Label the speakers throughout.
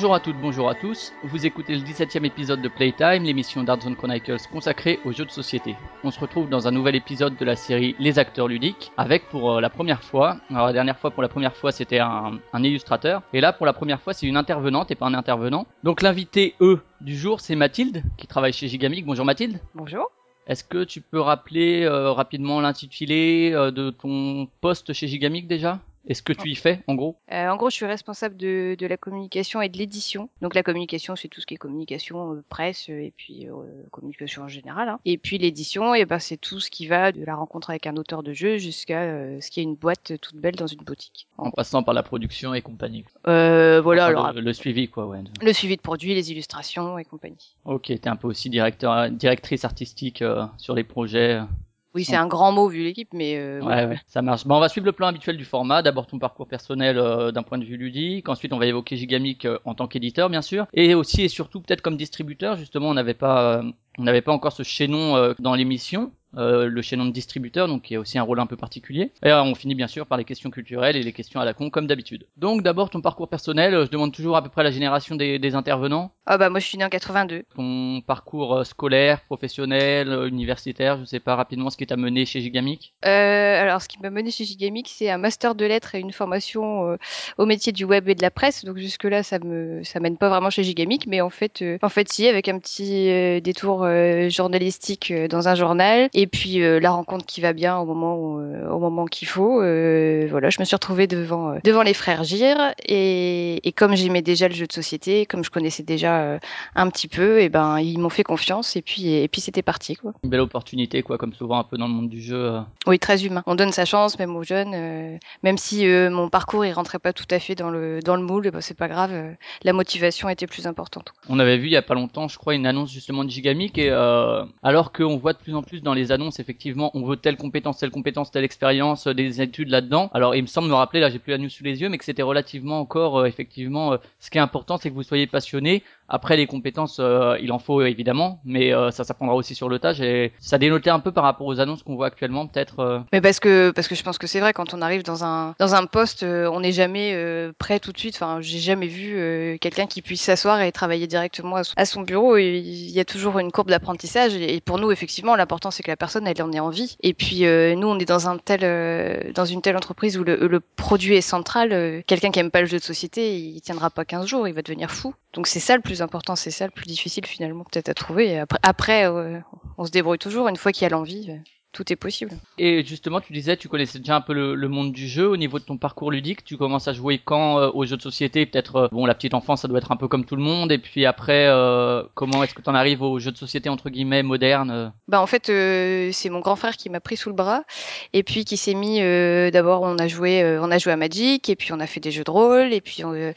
Speaker 1: Bonjour à toutes, bonjour à tous. Vous écoutez le 17e épisode de Playtime, l'émission d'Artzone Chronicles consacrée aux jeux de société. On se retrouve dans un nouvel épisode de la série Les acteurs ludiques, avec pour euh, la première fois, alors la dernière fois pour la première fois c'était un, un illustrateur, et là pour la première fois c'est une intervenante et pas un intervenant. Donc l'invité E du jour c'est Mathilde, qui travaille chez Gigamic. Bonjour Mathilde.
Speaker 2: Bonjour.
Speaker 1: Est-ce que tu peux rappeler euh, rapidement l'intitulé euh, de ton poste chez Gigamic déjà? Et ce que tu y fais, en gros?
Speaker 2: Euh, en gros, je suis responsable de, de la communication et de l'édition. Donc la communication, c'est tout ce qui est communication, euh, presse euh, et puis euh, communication en général. hein. Et puis l'édition, et ben c'est tout ce qui va de la rencontre avec un auteur de jeu jusqu'à ce qu'il y ait une boîte toute belle dans une boutique.
Speaker 1: En passant par la production et compagnie.
Speaker 2: Voilà,
Speaker 1: Enfin,
Speaker 2: alors
Speaker 1: le, le suivi, quoi, ouais.
Speaker 2: le suivi de produits, les illustrations et compagnie.
Speaker 1: Ok, t'es un peu aussi directeur, directrice artistique sur les projets.
Speaker 2: Oui, c'est un grand mot vu l'équipe, mais euh,
Speaker 1: Ouais, ouais, ça marche. Bon, on va suivre le plan habituel du format. D'abord ton parcours personnel euh, d'un point de vue ludique. Ensuite, on va évoquer Gigamic euh, en tant qu'éditeur, bien sûr, et aussi et surtout peut-être comme distributeur. Justement, on n'avait pas, euh, on n'avait pas encore ce chaînon euh, dans l'émission. Euh, le chaînon de distributeur, donc qui a aussi un rôle un peu particulier. Et euh, on finit bien sûr par les questions culturelles et les questions à la con, comme d'habitude. Donc d'abord ton parcours personnel, euh, je demande toujours à peu près la génération des, des intervenants,
Speaker 2: Ah bah moi je suis né en 82.
Speaker 1: ton parcours euh, scolaire, professionnel, euh, universitaire, je sais pas rapidement ce qui t'a mené chez Gigamic.
Speaker 2: Euh, alors, ce qui m'a mené chez Gigamic, c'est un master de lettres et une formation au métier du web et de la presse. Donc jusque là, ça me ça mène pas vraiment chez Gigamic, mais en fait, en fait, si avec un petit détour journalistique dans un journal et puis euh, la rencontre qui va bien au moment où, euh, au moment qu'il faut. euh, voilà, je me suis retrouvée devant devant les frères Gir et, et comme j'aimais déjà le jeu de société, comme je connaissais déjà un petit peu, et ben ils m'ont fait confiance et puis et puis c'était parti quoi.
Speaker 1: Une belle opportunité, quoi, comme souvent un peu dans le monde du jeu.
Speaker 2: Oui, très humain. On donne sa chance, même aux jeunes. même si mon parcours il rentrait pas tout à fait dans le dans le moule, eh ben, c'est pas grave. la motivation était plus importante.
Speaker 1: On avait vu il y a pas longtemps, je crois, une annonce justement de Gigamic et alors qu'on voit de plus en plus dans les annonces, effectivement, on veut telle compétence, telle compétence, telle expérience, euh, des études là-dedans. Alors il me semble me rappeler, là j'ai plus la news sous les yeux, mais que c'était relativement encore, euh, effectivement, euh, ce qui est important, c'est que vous soyez passionné. Après les compétences, euh, il en faut évidemment, mais euh, ça s'apprendra aussi sur le tas. Et ça dénotait un peu par rapport aux annonces qu'on voit actuellement, peut-être. euh,
Speaker 2: Mais parce que parce que je pense que c'est vrai quand on arrive dans un dans un poste, euh, on n'est jamais prêt tout de suite. Enfin, j'ai jamais vu quelqu'un qui puisse s'asseoir et travailler directement à son, bureau. Il y a toujours une courbe d'apprentissage. Et, pour nous, effectivement, l'important c'est que la personne elle en ait envie. Et puis nous, on est dans un tel dans une telle entreprise où le, le produit est central. quelqu'un qui aime pas le jeu de société, il tiendra pas 15 jours, il va devenir fou. Donc c'est ça le plus important, c'est ça le plus difficile finalement peut-être à trouver. Après euh, on se débrouille toujours. Une fois qu'il y a l'envie, euh, tout est possible.
Speaker 1: Et justement, tu disais, tu connaissais déjà un peu le, le monde du jeu au niveau de ton parcours ludique. Tu commences à jouer quand euh, aux jeux de société? Peut-être, euh, bon, la petite enfance, ça doit être un peu comme tout le monde. Et puis après, euh, comment est-ce que tu en arrives aux jeux de société entre guillemets modernes?
Speaker 2: Bah en fait c'est mon grand frère qui m'a pris sous le bras et puis qui s'est mis d'abord on a joué on a joué à Magic et puis on a fait des jeux de rôle et puis euh,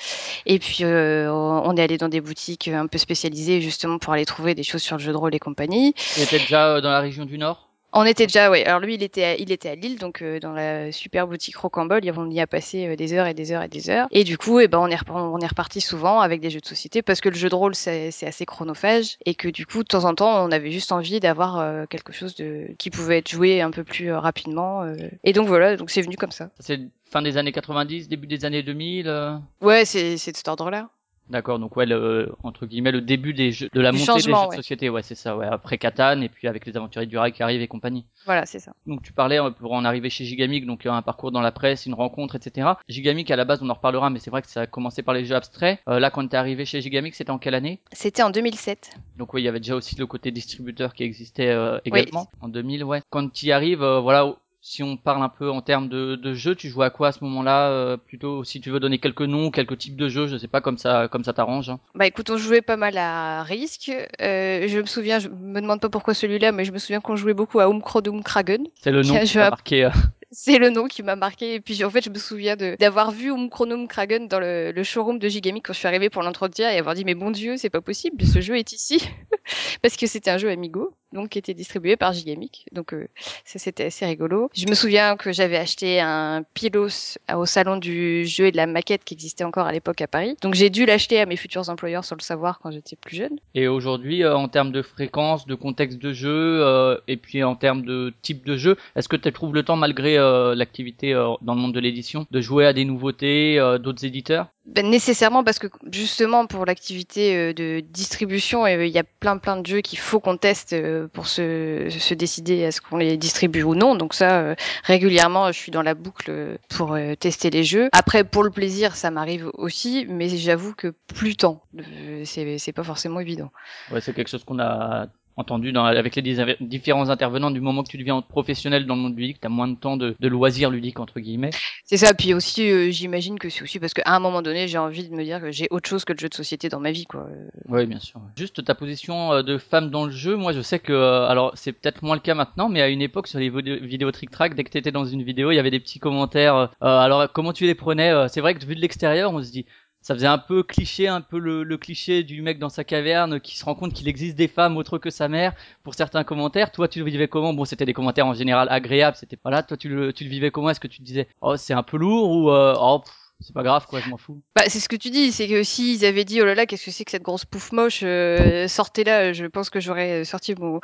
Speaker 2: et puis on est allé dans des boutiques un peu spécialisées justement pour aller trouver des choses sur le jeu de rôle et compagnie.
Speaker 1: Tu étais déjà dans la région du Nord?
Speaker 2: On était déjà ouais alors lui il était à, il était à Lille donc euh, dans la super boutique Rocambole on y a passé euh, des heures et des heures et des heures. Et du coup et ben on est rep- on est reparti souvent avec des jeux de société parce que le jeu de rôle c'est assez chronophage et que du coup de temps en temps on avait juste envie d'avoir euh, quelque chose de qui pouvait être joué un peu plus euh, rapidement euh. et donc voilà donc c'est venu comme ça.
Speaker 1: C'est fin des années 90, début des années 2000 euh.
Speaker 2: Ouais c'est de cet ordre là
Speaker 1: D'accord, donc ouais, le, entre guillemets, le début des jeux, de la
Speaker 2: Du
Speaker 1: montée des jeux de société, ouais, c'est ça, ouais. Après Catan, et puis avec les aventuriers du rail qui arrivent et compagnie.
Speaker 2: voilà c'est ça
Speaker 1: Donc tu parlais euh, pour en arriver chez Gigamic, donc euh, un parcours dans la presse, une rencontre, etc. Gigamic à la base on en reparlera, mais c'est vrai que ça a commencé par les jeux abstraits. Euh, là quand t'es arrivé chez Gigamic, c'était en quelle année?
Speaker 2: C'était en 2007
Speaker 1: Donc oui, il y avait déjà aussi le côté distributeur qui existait euh, également en 2000, ouais. Quand tu y arrives, euh, voilà, si on parle un peu en termes de, de jeux, tu joues à quoi à ce moment-là euh, Plutôt, si tu veux donner quelques noms, quelques types de jeux, je sais pas, comme ça, comme ça t'arrange. hein.
Speaker 2: Bah écoute, on jouait pas mal à Risk. Euh, je me souviens, je me demande pas pourquoi celui-là, mais je me souviens qu'on jouait beaucoup à Umkrodum Kragen.
Speaker 1: C'est le nom
Speaker 2: Qui a
Speaker 1: qui
Speaker 2: joué
Speaker 1: a
Speaker 2: à-
Speaker 1: marqué. euh,
Speaker 2: c'est le nom qui m'a marqué. Et puis en fait, je me souviens d'avoir vu Umchronum Kragen dans le, le, showroom de Gigamic quand je suis arrivée pour l'entretien et avoir dit mais bon Dieu, c'est pas possible, ce jeu est ici parce que c'était un jeu Amigo donc qui était distribué par Gigamic. Donc euh, ça c'était assez rigolo. Je me souviens que j'avais acheté un Pilos au salon du jeu et de la maquette qui existait encore à l'époque à Paris. Donc j'ai dû l'acheter à mes futurs employeurs sans le savoir quand j'étais plus jeune.
Speaker 1: Et aujourd'hui, euh, en termes de fréquence, de contexte de jeu, euh, et puis en termes de type de jeu, est-ce que tu trouves le temps, malgré l'activité dans le monde de l'édition, de jouer à des nouveautés d'autres éditeurs?
Speaker 2: Ben, nécessairement parce que justement pour l'activité de distribution, il y a plein plein de jeux qu'il faut qu'on teste pour se, se décider à ce qu'on les distribue ou non. Donc ça, euh, régulièrement, je suis dans la boucle pour euh, tester les jeux. Après, pour le plaisir, ça m'arrive aussi, mais j'avoue que plus temps, euh, c'est pas forcément évident.
Speaker 1: Ouais, c'est quelque chose qu'on a entendu dans, avec les différents intervenants du moment que tu deviens professionnel dans le monde ludique, tu as moins de temps de, de loisirs ludiques entre guillemets.
Speaker 2: C'est ça, puis aussi euh, j'imagine que c'est aussi parce qu'à un moment donné j'ai envie de me dire que j'ai autre chose que le jeu de société dans ma vie quoi.
Speaker 1: Oui bien sûr. Juste ta position euh, de femme dans le jeu, moi je sais que, euh, alors c'est peut-être moins le cas maintenant, mais à une époque sur les vidéos trick track, dès que tu étais dans une vidéo il y avait des petits commentaires, alors comment tu les prenais C'est vrai que vu de l'extérieur on se dit ça faisait un peu cliché, un peu le, cliché du mec dans sa caverne qui se rend compte qu'il existe des femmes autres que sa mère pour certains commentaires. Toi, tu le vivais comment? Bon, c'était des commentaires en général agréables. C'était voilà. Toi, tu le, tu le vivais comment? Est-ce que tu te disais oh c'est un peu lourd ou euh, oh c'est pas grave quoi, je m'en fous.
Speaker 2: Bah c'est ce que tu dis, c'est que s'ils avaient dit oh là là qu'est-ce que c'est que cette grosse pouffe moche, euh, sortez là, je pense que j'aurais sorti mon,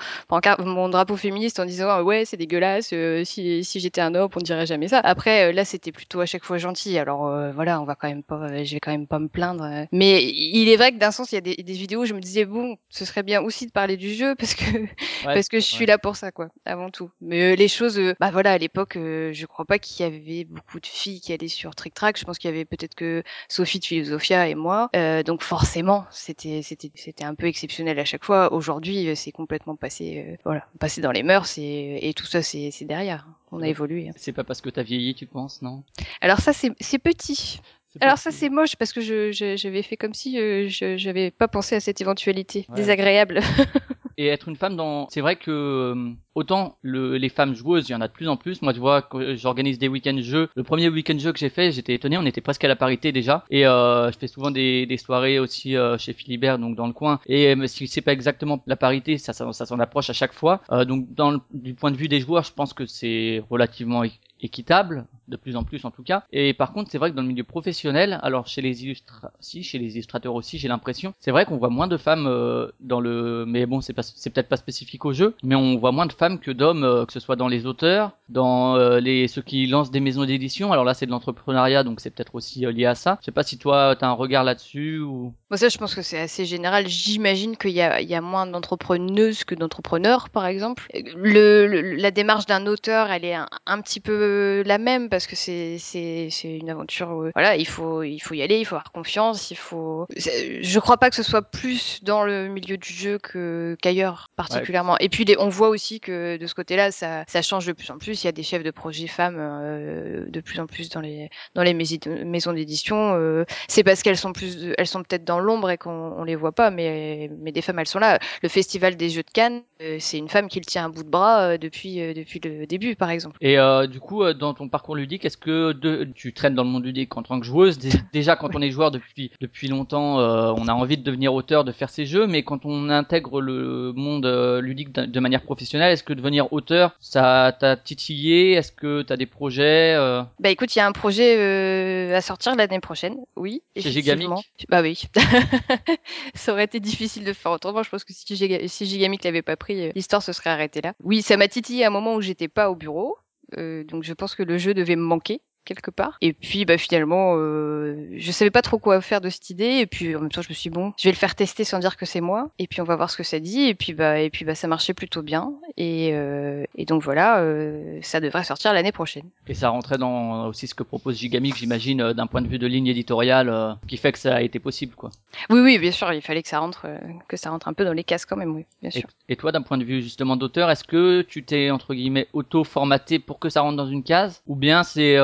Speaker 2: mon drapeau féministe en disant ah ouais c'est dégueulasse, euh, si, si j'étais un homme on dirait jamais ça. Après euh, là c'était plutôt à chaque fois gentil, alors euh, voilà on va quand même pas, je vais quand même pas me plaindre. Mais il est vrai que d'un sens il y a des, des, vidéos où je me disais bon ce serait bien aussi de parler du jeu parce que parce que je suis là pour ça quoi avant tout. Mais les choses, bah voilà à l'époque je crois pas qu'il y avait beaucoup de filles qui allaient sur Trick Track, je pense qu'il y avait peut-être que Sophie de Philosophia et moi. Euh, donc forcément, c'était c'était c'était un peu exceptionnel à chaque fois. Aujourd'hui, euh, c'est complètement passé euh, voilà, passé dans les mœurs et, et tout ça c'est c'est derrière. On a évolué.
Speaker 1: C'est pas parce que t'as vieilli, tu penses, non?
Speaker 2: Alors ça c'est c'est petit. Alors ça c'est moche parce que je j'avais fait comme si je j'avais pas pensé à cette éventualité désagréable.
Speaker 1: et être une femme dans c'est vrai que euh, autant le, les femmes joueuses il y en a de plus en plus. Moi tu vois j'organise des week-ends jeux le premier week-end jeu que j'ai fait j'étais étonné on était presque à la parité déjà. Et euh, je fais souvent des, des soirées aussi euh, chez Philibert donc dans le coin. Et euh, si c'est pas exactement la parité ça ça, ça s'en approche à chaque fois. Euh, donc dans le, du point de vue des joueurs je pense que c'est relativement équitable, de plus en plus en tout cas. Et par contre, c'est vrai que dans le milieu professionnel, alors chez les illustrateurs, si, chez les illustrateurs aussi, j'ai l'impression, c'est vrai qu'on voit moins de femmes euh, dans le, mais bon, c'est pas, c'est peut-être pas spécifique au jeu, mais on voit moins de femmes que d'hommes, euh, que ce soit dans les auteurs, dans euh, les ceux qui lancent des maisons d'édition. Alors là, c'est de l'entrepreneuriat, donc c'est peut-être aussi lié à ça. Je sais pas si toi, t'as un regard là-dessus ou.
Speaker 2: Moi, ça, je pense que c'est assez général. J'imagine qu'il y a, il y a moins d'entrepreneuses que d'entrepreneurs, par exemple. Le, la démarche d'un auteur, elle est un, petit peu la même parce que c'est c'est c'est une aventure où, voilà il faut il faut y aller il faut avoir confiance il faut je crois pas que ce soit plus dans le milieu du jeu que qu'ailleurs particulièrement. Et puis on voit aussi que de ce côté-là ça ça change de plus en plus. Il y a des chefs de projet femmes euh, de plus en plus dans les dans les maisons d'édition euh, c'est parce qu'elles sont plus elles sont peut-être dans l'ombre et qu'on on les voit pas mais mais des femmes elles sont là. Le festival des jeux de Cannes euh, c'est une femme qui le tient à bout de bras depuis depuis le début par exemple
Speaker 1: et du coup euh, dans ton parcours ludique, est-ce que tu traînes dans le monde ludique en tant que joueuse? Déjà, quand on est joueur depuis depuis longtemps, euh, on a envie de devenir auteur, de faire ses jeux, mais quand on intègre le monde euh, ludique de manière professionnelle, est-ce que devenir auteur, ça t'a titillé? Est-ce que tu as des projets
Speaker 2: Bah écoute, il y a un projet à sortir l'année prochaine, oui.
Speaker 1: Chez Gigamic?
Speaker 2: Bah oui. ça aurait été difficile de faire autrement. Je pense que si, si Gigamic l'avait pas pris, l'histoire se serait arrêtée là. Oui, ça m'a titillé à un moment où j'étais pas au bureau. Euh, donc je pense que le jeu devait me manquer quelque part. Et puis bah finalement, euh, je savais pas trop quoi faire de cette idée. Et puis en même temps, je me suis dit, bon, je vais le faire tester sans dire que c'est moi. Et puis on va voir ce que ça dit. Et puis bah et puis bah ça marchait plutôt bien. Et, euh, et donc voilà, euh, ça devrait sortir l'année prochaine.
Speaker 1: Et ça rentrait dans aussi ce que propose Gigamic, j'imagine, euh, d'un point de vue de ligne éditoriale, qui fait que ça a été possible, quoi.
Speaker 2: Oui, oui, bien sûr, il fallait que ça rentre, que ça rentre un peu dans les cases quand même, oui, bien sûr.
Speaker 1: Et, et toi, d'un point de vue justement d'auteur, est-ce que tu t'es entre guillemets auto-formaté pour que ça rentre dans une case, ou bien c'est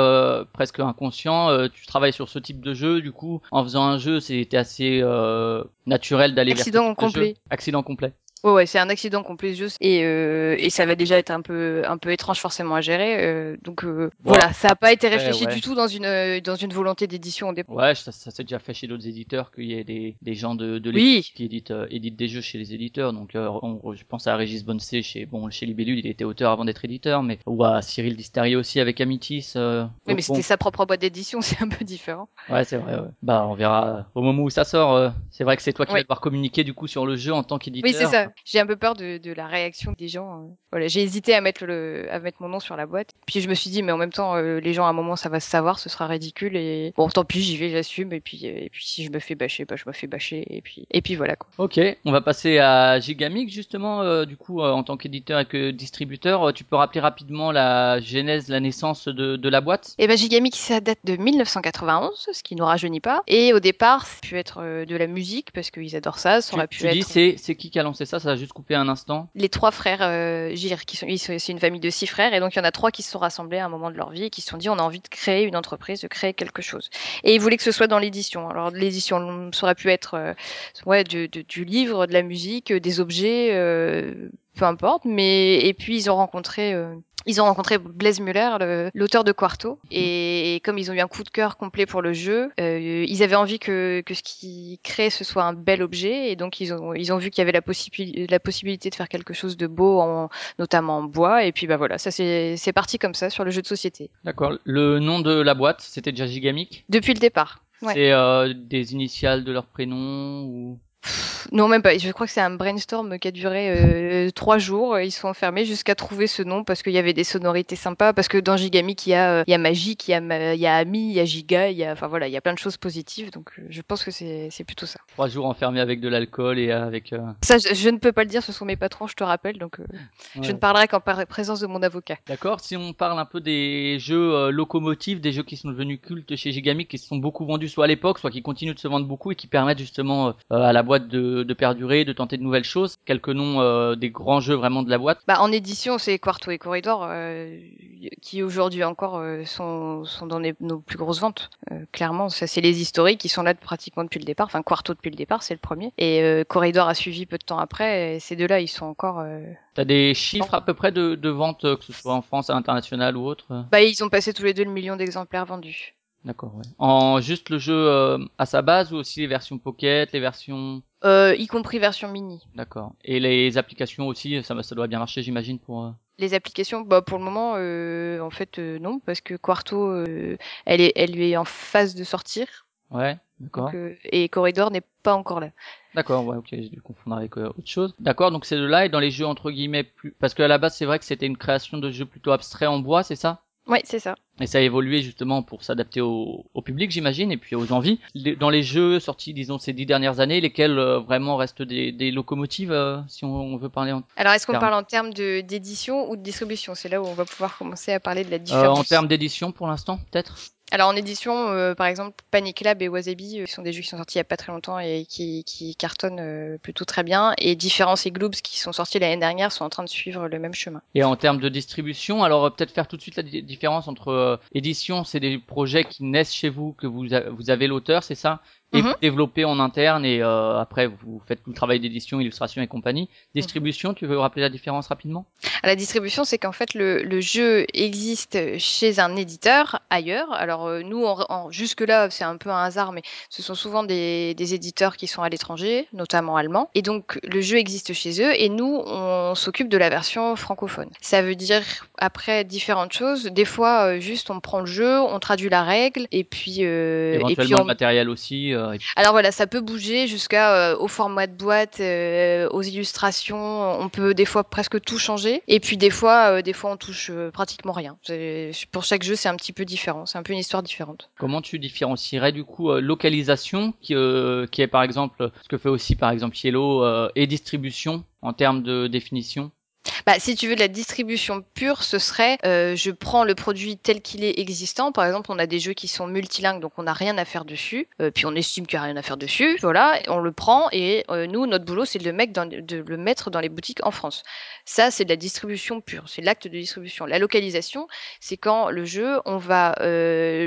Speaker 1: presque inconscient, tu travailles sur ce type de jeu, du coup, en faisant un jeu, c'était assez naturel d'aller
Speaker 2: vers ce
Speaker 1: complet.
Speaker 2: Accident
Speaker 1: complet.
Speaker 2: Ouais, ouais, c'est un accident ce jeu et euh, et ça va déjà être un peu un peu étrange forcément à gérer. euh, donc euh, voilà, ça a pas été réfléchi
Speaker 1: ouais.
Speaker 2: du tout dans une euh, dans une volonté d'édition au départ.
Speaker 1: Ouais, ça, ça s'est déjà fait chez d'autres éditeurs qu'il y ait des, des gens de, de
Speaker 2: Oui.
Speaker 1: qui éditent, euh, éditent des jeux chez les éditeurs. Donc, euh, on- je pense à Régis Bonnecé chez bon chez Libellule, il était auteur avant d'être éditeur, mais ou à Cyril Distarier aussi avec Amitis. euh,
Speaker 2: Oui, mais c'était sa propre boîte d'édition, c'est un peu différent.
Speaker 1: Ouais, c'est vrai. Ouais. Bah, on verra au moment où ça sort. euh, c'est vrai que c'est toi qui vas devoir communiquer du coup sur le jeu en tant qu'éditeur.
Speaker 2: Oui, c'est ça. J'ai un peu peur de, de la réaction des gens. euh. Voilà, j'ai hésité à mettre le à mettre mon nom sur la boîte. Puis je me suis dit, mais en même temps, euh, les gens à un moment ça va se savoir, ce sera ridicule et bon, tant pis, j'y vais, j'assume. Et puis euh, et puis si je me fais bâcher, bah je me fais bâcher. Et puis et puis voilà quoi.
Speaker 1: Ok, on va passer à Gigamic justement. euh, du coup, euh, en tant qu'éditeur et que distributeur, euh, tu peux rappeler rapidement la genèse, la naissance de, de la boîte?
Speaker 2: Et ben Gigamic, ça date de 1991, ce qui nous rajeunit pas. Et au départ, ça a pu être de la musique parce qu'ils adorent ça. Ça
Speaker 1: Tu,
Speaker 2: aurait
Speaker 1: tu
Speaker 2: pu
Speaker 1: dis
Speaker 2: être
Speaker 1: c'est c'est qui qui a lancé ça Ça a juste coupé un instant.
Speaker 2: les trois frères euh, qui sont, ils sont- c'est une famille de six frères, et donc il y en a trois qui se sont rassemblés à un moment de leur vie et qui se sont dit on a envie de créer une entreprise, de créer quelque chose. Et ils voulaient que ce soit dans l'édition. Alors l'édition, ça aurait pu être euh, ouais du, du- du livre, de la musique, euh, des objets, euh, peu importe. Mais et puis ils ont rencontré. euh, ils ont rencontré Blaise Muller, le- l'auteur de Quarto, et, comme ils ont eu un coup de cœur complet pour le jeu, euh, ils avaient envie que, que ce qu'ils créent ce soit un bel objet, et donc ils ont, ils ont vu qu'il y avait la, possibi- la possibilité de faire quelque chose de beau, en, notamment en bois, et puis bah voilà, ça c'est c'est parti comme ça sur le jeu de société,
Speaker 1: D'accord. Le nom de la boîte, c'était déjà Gigamic.
Speaker 2: depuis le départ. Ouais.
Speaker 1: C'est euh, des initiales de leur prénom ou
Speaker 2: Non, même pas. Je crois que c'est un brainstorm qui a duré euh, trois jours. Ils sont enfermés jusqu'à trouver ce nom parce qu'il y avait des sonorités sympas. Parce que dans Gigamic, il y a, euh, il y a Magique, il y a, Ma- il y a Ami, il y a Giga, il y a, enfin voilà, il y a plein de choses positives. Donc euh, je pense que c'est c'est plutôt ça.
Speaker 1: trois jours enfermés avec de l'alcool et avec. euh,
Speaker 2: Ça, je, je ne peux pas le dire. Ce sont mes patrons, je te rappelle. Donc euh, je ne parlerai qu'en présence de mon avocat.
Speaker 1: D'accord. Si on parle un peu des jeux locomotives, des jeux qui sont devenus cultes chez Gigamic, qui se sont beaucoup vendus soit à l'époque, soit qui continuent de se vendre beaucoup et qui permettent justement à la boîte de, de perdurer, de tenter de nouvelles choses. Quelques noms euh, des grands jeux vraiment de la boîte.
Speaker 2: Bah, en édition, c'est Quarto et Corridor euh, qui aujourd'hui encore euh, sont, sont dans les- nos plus grosses ventes. Clairement, ça c'est les historiques qui sont là pratiquement depuis le départ. Enfin, Quarto depuis le départ, c'est le premier. Et Corridor a suivi peu de temps après. Et ces deux-là, ils sont encore.
Speaker 1: T'as des chiffres à peu près de, de vente, euh, que ce soit en France, à l'international ou autre?
Speaker 2: Bah, ils ont passé tous les deux le million d'exemplaires vendus.
Speaker 1: D'accord, ouais. En juste le jeu euh, à sa base ou aussi les versions Pocket, les versions...
Speaker 2: Euh, y compris version mini.
Speaker 1: D'accord. Et les applications aussi, ça, ça doit bien marcher j'imagine pour... euh,
Speaker 2: Les applications, bah pour le moment, euh, en fait, euh, non, parce que Quarto, euh, elle est, elle est en phase de sortir,
Speaker 1: Ouais, d'accord.
Speaker 2: et Corridor n'est pas encore là.
Speaker 1: D'accord, ouais, ok, j'ai dû confondre avec autre chose. D'accord, donc c'est de là et dans les jeux entre guillemets plus... Parce qu'à la base c'est vrai que c'était une création de jeux plutôt abstrait en bois, c'est ça?
Speaker 2: Ouais, c'est ça.
Speaker 1: Et ça a évolué justement pour s'adapter au, au public, j'imagine, et puis aux envies. Dans les jeux sortis, disons, ces dix dernières années, lesquels euh, vraiment restent des, des locomotives, euh, si on, on veut parler en,
Speaker 2: Alors, est-ce qu'on parle en termes de d'édition ou de distribution? C'est là où on va pouvoir commencer à parler de la
Speaker 1: euh,
Speaker 2: différence.
Speaker 1: en termes d'édition pour l'instant, peut-être?
Speaker 2: Alors, en édition, euh, par exemple, Panic Lab et Wasabi euh, sont des jeux qui sont sortis il y a pas très longtemps et qui, qui cartonnent euh, plutôt très bien. Et Différence et Gloobs, qui sont sortis l'année dernière, sont en train de suivre le même chemin.
Speaker 1: Et en termes de distribution, alors euh, peut-être faire tout de suite la di- différence entre édition, c'est des projets qui naissent chez vous, que vous avez l'auteur, c'est ça? Et
Speaker 2: Mhm.
Speaker 1: vous développez en interne et euh, après vous faites tout le travail d'édition, illustration et compagnie. Distribution, tu veux rappeler la différence rapidement?
Speaker 2: À la distribution, c'est qu'en fait, le, le jeu existe chez un éditeur ailleurs. Alors, euh, nous, jusque-là, c'est un peu un hasard, mais ce sont souvent des, des éditeurs qui sont à l'étranger, notamment allemands. Et donc, le jeu existe chez eux et nous, on s'occupe de la version francophone. Ça veut dire, après, différentes choses. Des fois, euh, juste, on prend le jeu, on traduit la règle, et puis... et puis
Speaker 1: Éventuellement
Speaker 2: on-
Speaker 1: le matériel aussi. euh, et-
Speaker 2: alors voilà, ça peut bouger jusqu'à euh, au format de boîte, euh, aux illustrations. On peut des fois presque tout changer. Et puis des fois, euh, des fois on touche pratiquement rien. Pour chaque jeu, c'est un petit peu différent. C'est un peu une histoire différente.
Speaker 1: Comment tu différencierais du coup localisation qui, qui est par exemple ce que fait aussi par exemple Yellow et distribution en termes de définition?
Speaker 2: Bah, si tu veux de la distribution pure, ce serait euh, je prends le produit tel qu'il est existant. Par exemple, on a des jeux qui sont multilingues, donc on n'a rien à faire dessus. Euh, puis on estime qu'il n'y a rien à faire dessus. Voilà, on le prend et euh, nous, notre boulot, c'est de, le mettre dans, les boutiques en France. Ça, c'est de la distribution pure. C'est l'acte de distribution. La localisation, c'est quand le jeu, on va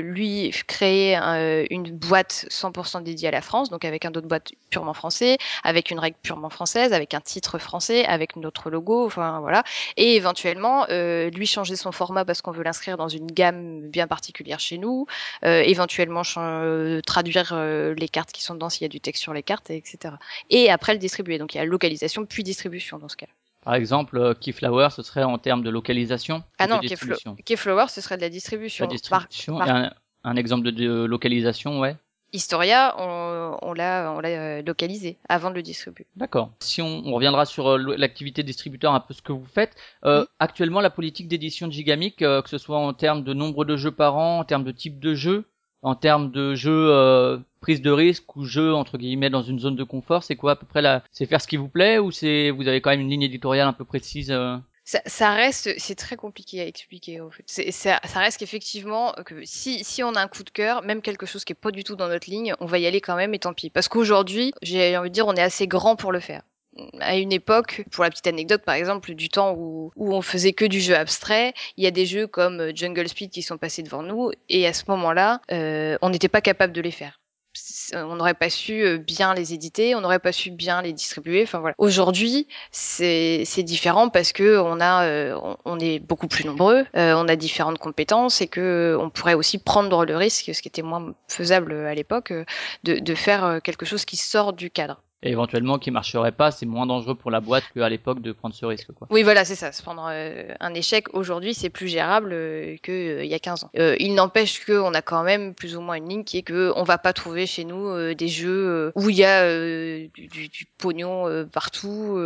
Speaker 2: lui créer un- une boîte 100% dédiée à la France, donc avec un dos de boîte purement français, avec une règle purement française, avec un titre français, avec notre logo, voilà, et éventuellement euh, lui changer son format parce qu'on veut l'inscrire dans une gamme bien particulière chez nous, euh, éventuellement euh, traduire euh, les cartes qui sont dedans s'il y a du texte sur les cartes, etc. Et après le distribuer. Donc il y a localisation puis distribution dans ce cas.
Speaker 1: Par exemple, Keyflower, ce serait en termes de localisation
Speaker 2: Ah non. Keyflower, ce serait de la distribution.
Speaker 1: La distribution.
Speaker 2: par-
Speaker 1: Et un, un exemple de, de localisation, ouais.
Speaker 2: Historia, on, on l'a on l'a euh, localisé avant de le distribuer.
Speaker 1: D'accord. Si on, on reviendra sur euh, l'activité distributeur, un peu ce que vous faites. Euh. Actuellement, la politique d'édition de Gigamic, euh, que ce soit en termes de nombre de jeux par an, en termes de type de jeu, en termes de jeux euh, prise de risque ou jeux entre guillemets dans une zone de confort, c'est quoi à peu près là C'est faire ce qui vous plaît ou c'est vous avez quand même une ligne éditoriale un peu précise euh
Speaker 2: Ça, ça reste, c'est très compliqué à expliquer en fait. Ça, ça reste qu'effectivement, que si, si on a un coup de cœur, même quelque chose qui est pas du tout dans notre ligne, on va y aller quand même et tant pis. Parce qu'aujourd'hui, j'ai envie de dire, on est assez grand pour le faire. À une époque, pour la petite anecdote par exemple, du temps où, où on faisait que du jeu abstrait, il y a des jeux comme euh, Jungle Speed qui sont passés devant nous et à ce moment-là, euh, on n'était pas capable de les faire. On n'aurait pas su euh, bien les éditer, on n'aurait pas su bien les distribuer. Enfin voilà. Aujourd'hui, c'est différent parce que on a euh, on, est beaucoup plus nombreux, euh, on a différentes compétences et que euh, on pourrait aussi prendre le risque, ce qui était moins faisable à l'époque, euh, de, de faire euh, quelque chose qui sort du cadre.
Speaker 1: Et éventuellement qui marcherait pas, c'est moins dangereux pour la boîte qu'à l'époque de prendre ce risque quoi.
Speaker 2: Oui, voilà, c'est ça. Se prendre euh, un échec aujourd'hui, c'est plus gérable euh, que euh, y a 15 ans. Euh, il n'empêche qu'on a quand même plus ou moins une ligne qui est que on va pas trouver chez nous des jeux où il y a du, pognon partout.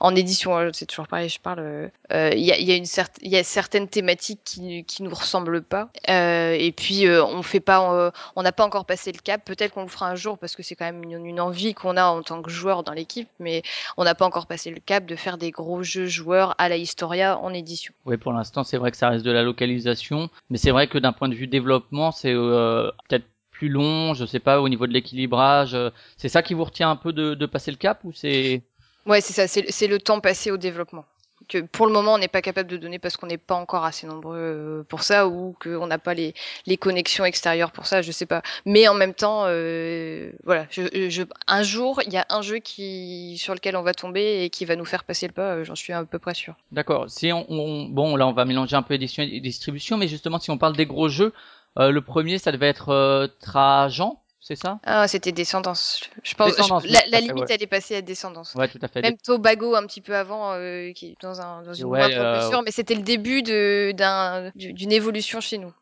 Speaker 2: en édition, hein, c'est toujours pareil. Je parle. Il y, a, y a une il y a certaines thématiques qui qui nous ressemblent pas. Et puis on fait pas, on n'a pas encore passé le cap. Peut-être qu'on le fera un jour parce que c'est quand même une envie qu'on a en tant que joueur dans l'équipe, mais on n'a pas encore passé le cap de faire des gros jeux joueurs à la Historia en édition.
Speaker 1: Oui, pour l'instant, c'est vrai que ça reste de la localisation, mais c'est vrai que d'un point de vue développement, c'est euh, peut-être plus long, je sais pas, au niveau de l'équilibrage. euh, C'est ça qui vous retient un peu de, de passer le cap ou c'est?
Speaker 2: Ouais, c'est ça, c'est le temps passé au développement. Que pour le moment, on n'est pas capable de donner parce qu'on n'est pas encore assez nombreux euh, pour ça ou qu'on n'a pas les, les connexions extérieures pour ça, je sais pas. Mais en même temps, euh, voilà, je, je, un jour, il y a un jeu qui sur lequel on va tomber et qui va nous faire passer le pas, euh, j'en suis à peu près sûr.
Speaker 1: D'accord. Si on, on- bon, là, on va mélanger un peu édition et distribution, mais justement, si on parle des gros jeux, euh, le premier, ça devait être euh, Trajan, c'est ça?
Speaker 2: Ah, c'était Descendance. Je pense,
Speaker 1: Descendance,
Speaker 2: je-
Speaker 1: oui,
Speaker 2: la,
Speaker 1: fait,
Speaker 2: limite,
Speaker 1: ouais.
Speaker 2: elle est passée à Descendance.
Speaker 1: Ouais, tout à fait.
Speaker 2: Même Tobago un petit peu avant, euh, qui est dans, un, dans une
Speaker 1: Ouais, euh,
Speaker 2: mais c'était le début d'une évolution chez nous.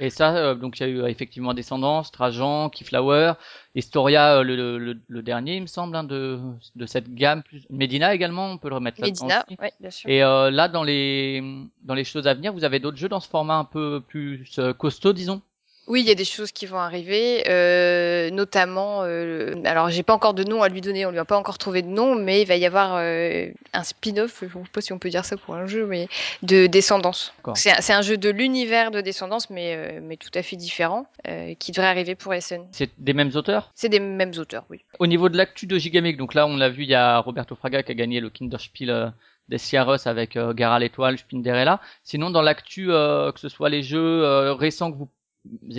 Speaker 1: Et ça, euh, donc il y a eu euh, effectivement Descendance, Trajan, Keyflower, Historia, le, le, dernier, il me semble, hein, de, de cette gamme. Plus... Medina également, on peut le remettre là-dedans
Speaker 2: Medina, ouais, bien sûr.
Speaker 1: Et là, dans les dans les choses à venir, vous avez d'autres jeux dans ce format un peu plus costaud, disons?
Speaker 2: Oui, il y a des choses qui vont arriver, euh, notamment. Euh, alors, j'ai pas encore de nom à lui donner, on lui a pas encore trouvé de nom, mais il va y avoir euh, un spin-off, je ne sais pas si on peut dire ça pour un jeu, mais de Descendance. C'est un, jeu de l'univers de Descendance, mais, euh, mais tout à fait différent, euh, qui devrait arriver pour SN.
Speaker 1: C'est des mêmes auteurs?
Speaker 2: C'est des mêmes auteurs, oui.
Speaker 1: Au niveau de l'actu de Gigamic, donc là, on l'a vu, il y a Roberto Fraga qui a gagné le Kinderspiel euh, des Sierras avec Gara l'étoile, Spinderella. Sinon, dans l'actu, euh, que ce soit les jeux récents que vous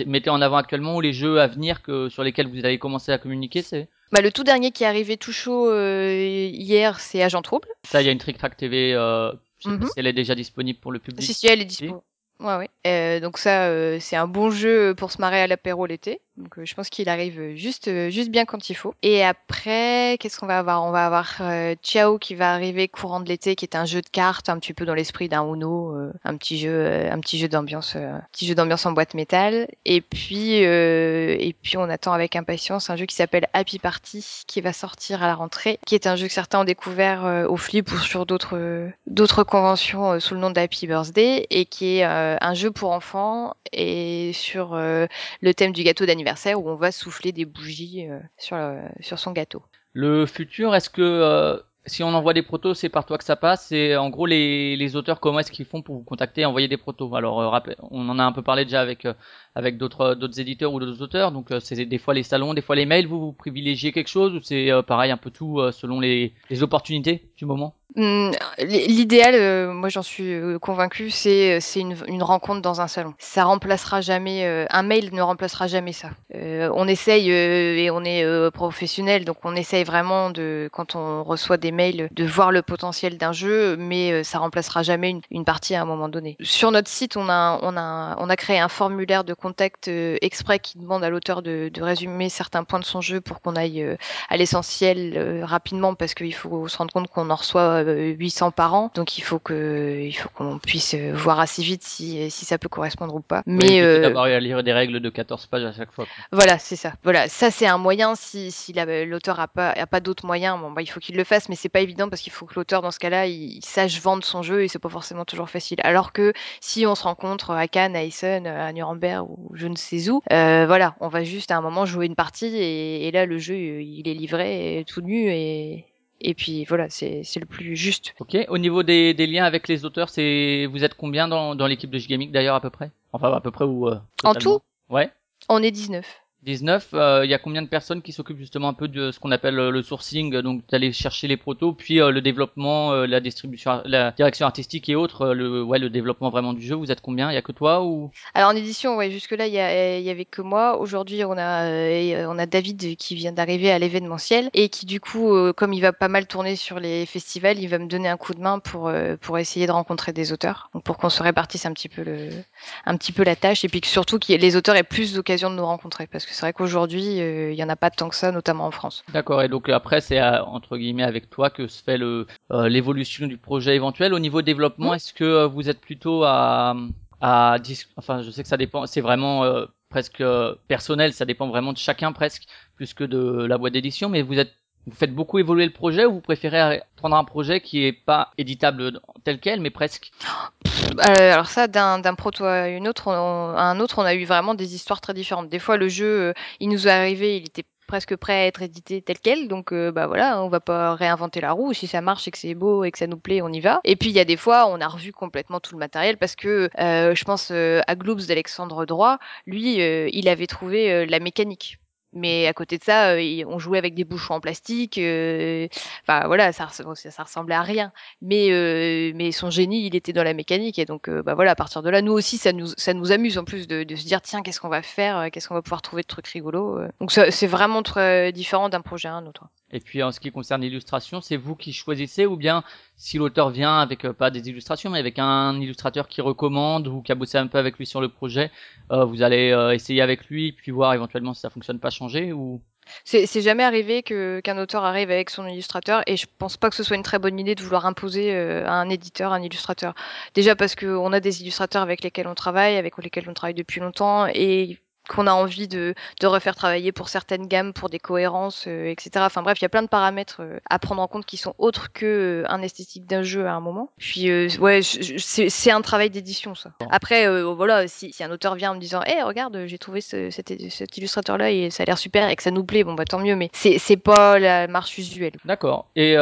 Speaker 1: mettez en avant actuellement ou les jeux à venir que sur lesquels vous avez commencé à communiquer, c'est
Speaker 2: Bah, le tout dernier qui est arrivé tout chaud euh, hier, c'est Agent Trouble.
Speaker 1: ça. Il y a une Trick Track TV. Euh, je sais pas
Speaker 2: Mhm.
Speaker 1: si elle est déjà disponible pour le public.
Speaker 2: Si, si, elle est dispo. Ouais, ouais. Euh, donc ça, euh, c'est un bon jeu pour se marrer à l'apéro l'été. Donc euh, je pense qu'il arrive juste, euh, juste bien quand il faut. Et après, qu'est-ce qu'on va avoir? On va avoir euh, Ciao qui va arriver courant de l'été, qui est un jeu de cartes, un petit peu dans l'esprit d'un Uno, euh, un petit jeu, euh, un petit jeu d'ambiance, euh, petit jeu d'ambiance en boîte métal. Et puis, et puis on attend avec impatience un jeu qui s'appelle Happy Party, qui va sortir à la rentrée, qui est un jeu que certains ont découvert au Flip ou sur d'autres, d'autres conventions sous le nom d'Happy Birthday, et qui est un jeu pour enfants et sur le thème du gâteau d'anniversaire où on va souffler des bougies euh, sur, le- sur son gâteau.
Speaker 1: Le futur, est-ce que euh, si on envoie des protos, c'est par toi que ça passe? Et en gros, les, auteurs, comment est-ce qu'ils font pour vous contacter et envoyer des protos? Alors, euh, on en a un peu parlé déjà avec euh, avec d'autres d'autres éditeurs ou d'autres auteurs. Donc, euh, c'est des fois les salons, des fois les mails. Vous vous privilégiez quelque chose ou c'est pareil un peu tout selon les opportunités du moment?
Speaker 2: Mmh, l'idéal, euh, moi j'en suis euh, convaincue, c'est euh, une, une, rencontre dans un salon. Ça remplacera jamais, un mail ne remplacera jamais ça. on essaye et on est professionnel, donc on essaye vraiment de, quand on reçoit des mails, de voir le potentiel d'un jeu, mais ça remplacera jamais une, une, partie à un moment donné. Sur notre site, on a, on a, on a créé un formulaire de contact exprès qui demande à l'auteur de, de, résumer certains points de son jeu pour qu'on aille à l'essentiel rapidement, parce qu'il faut se rendre compte qu'on en reçoit 800 par an, donc il faut que il faut qu'on puisse voir assez vite si, si ça peut correspondre ou pas.
Speaker 1: Mais oui, d'abord à lire des règles de 14 pages à chaque fois.
Speaker 2: Voilà, c'est ça. Voilà, ça c'est un moyen si, si l'auteur a pas a pas d'autres moyens, bon bah il faut qu'il le fasse, mais c'est pas évident parce qu'il faut que l'auteur dans ce cas-là il, sache vendre son jeu et c'est pas forcément toujours facile. Alors que si on se rencontre à Cannes, à Essen, à Nuremberg ou je ne sais où, euh, voilà, on va juste à un moment jouer une partie et, et là le jeu il est livré tout nu et et puis voilà, c'est le plus juste.
Speaker 1: Ok. Au niveau des, des liens avec les auteurs, c'est vous êtes combien dans, dans l'équipe de Gigamic d'ailleurs à peu près? Enfin à peu près ou euh,
Speaker 2: En tout
Speaker 1: Ouais.
Speaker 2: On est 19.
Speaker 1: 19, euh, il y a combien de personnes qui s'occupent justement un peu de ce qu'on appelle euh, le sourcing, donc d'aller chercher les protos, puis euh, le développement, la distribution, la direction artistique et autres, le ouais le développement vraiment du jeu? Vous êtes combien? Il y a que toi ou?
Speaker 2: Alors en édition, ouais, jusque là il y avait que moi. Aujourd'hui on a on a David qui vient d'arriver à l'événementiel et qui du coup, comme il va pas mal tourner sur les festivals, il va me donner un coup de main pour pour essayer de rencontrer des auteurs, donc pour qu'on se répartisse un petit peu le un petit peu la tâche et puis que surtout que les auteurs aient plus d'occasion de nous rencontrer parce que c'est vrai qu'aujourd'hui, euh, il n'y en a pas tant que ça, notamment en France.
Speaker 1: D'accord. Et donc après, c'est entre guillemets avec toi que se fait euh, l'évolution du projet éventuel. Au niveau développement, est-ce que euh, vous êtes plutôt à à enfin, je sais que ça dépend. C'est vraiment presque personnel. Ça dépend vraiment de chacun presque, plus que de la boîte d'édition. Mais vous êtes vous faites beaucoup évoluer le projet ou vous préférez prendre un projet qui est pas éditable tel quel, mais presque?
Speaker 2: Euh, Alors ça, d'un proto à, une autre, un autre, on a eu vraiment des histoires très différentes. Des fois, le jeu, euh, il nous est arrivé, il était presque prêt à être édité tel quel. Donc euh, bah voilà, on va pas réinventer la roue. Si ça marche et que c'est beau et que ça nous plaît, on y va. Et puis il y a des fois, on a revu complètement tout le matériel parce que je pense à Gloops d'Alexandre Droit, lui, il avait trouvé la mécanique mais à côté de ça, euh, on jouait avec des bouchons en plastique. Euh, enfin voilà, ça, ça, ressemblait à rien. Mais euh, mais son génie, il était dans la mécanique et donc bah voilà, à partir de là, nous aussi, ça nous ça nous amuse en plus de, de se dire tiens, qu'est-ce qu'on va faire, qu'est-ce qu'on va pouvoir trouver de trucs rigolos. Donc c'est vraiment très différent d'un projet à un autre.
Speaker 1: Et puis en ce qui concerne l'illustration, c'est vous qui choisissez ou bien si l'auteur vient avec euh, pas des illustrations mais avec un illustrateur qui recommande ou qui a bossé un peu avec lui sur le projet, euh, vous allez euh, essayer avec lui puis voir éventuellement si ça fonctionne pas changer ou
Speaker 2: c'est jamais arrivé que qu'un auteur arrive avec son illustrateur et je pense pas que ce soit une très bonne idée de vouloir imposer à un éditeur un illustrateur. Déjà parce qu'on a des illustrateurs avec lesquels on travaille, avec lesquels on travaille depuis longtemps et qu'on a envie de, de, refaire travailler pour certaines gammes, pour des cohérences, euh, etc. Enfin bref, il y a plein de paramètres euh, à prendre en compte qui sont autres que euh, un esthétique d'un jeu à un moment. Puis ouais, c'est un travail d'édition ça. Après, voilà, si, si, un auteur vient en me disant, hé, hey, regarde, j'ai trouvé ce, cet, cet illustrateur-là et ça a l'air super et que ça nous plaît, bon bah tant mieux. Mais c'est pas la marche usuelle.
Speaker 1: D'accord. Et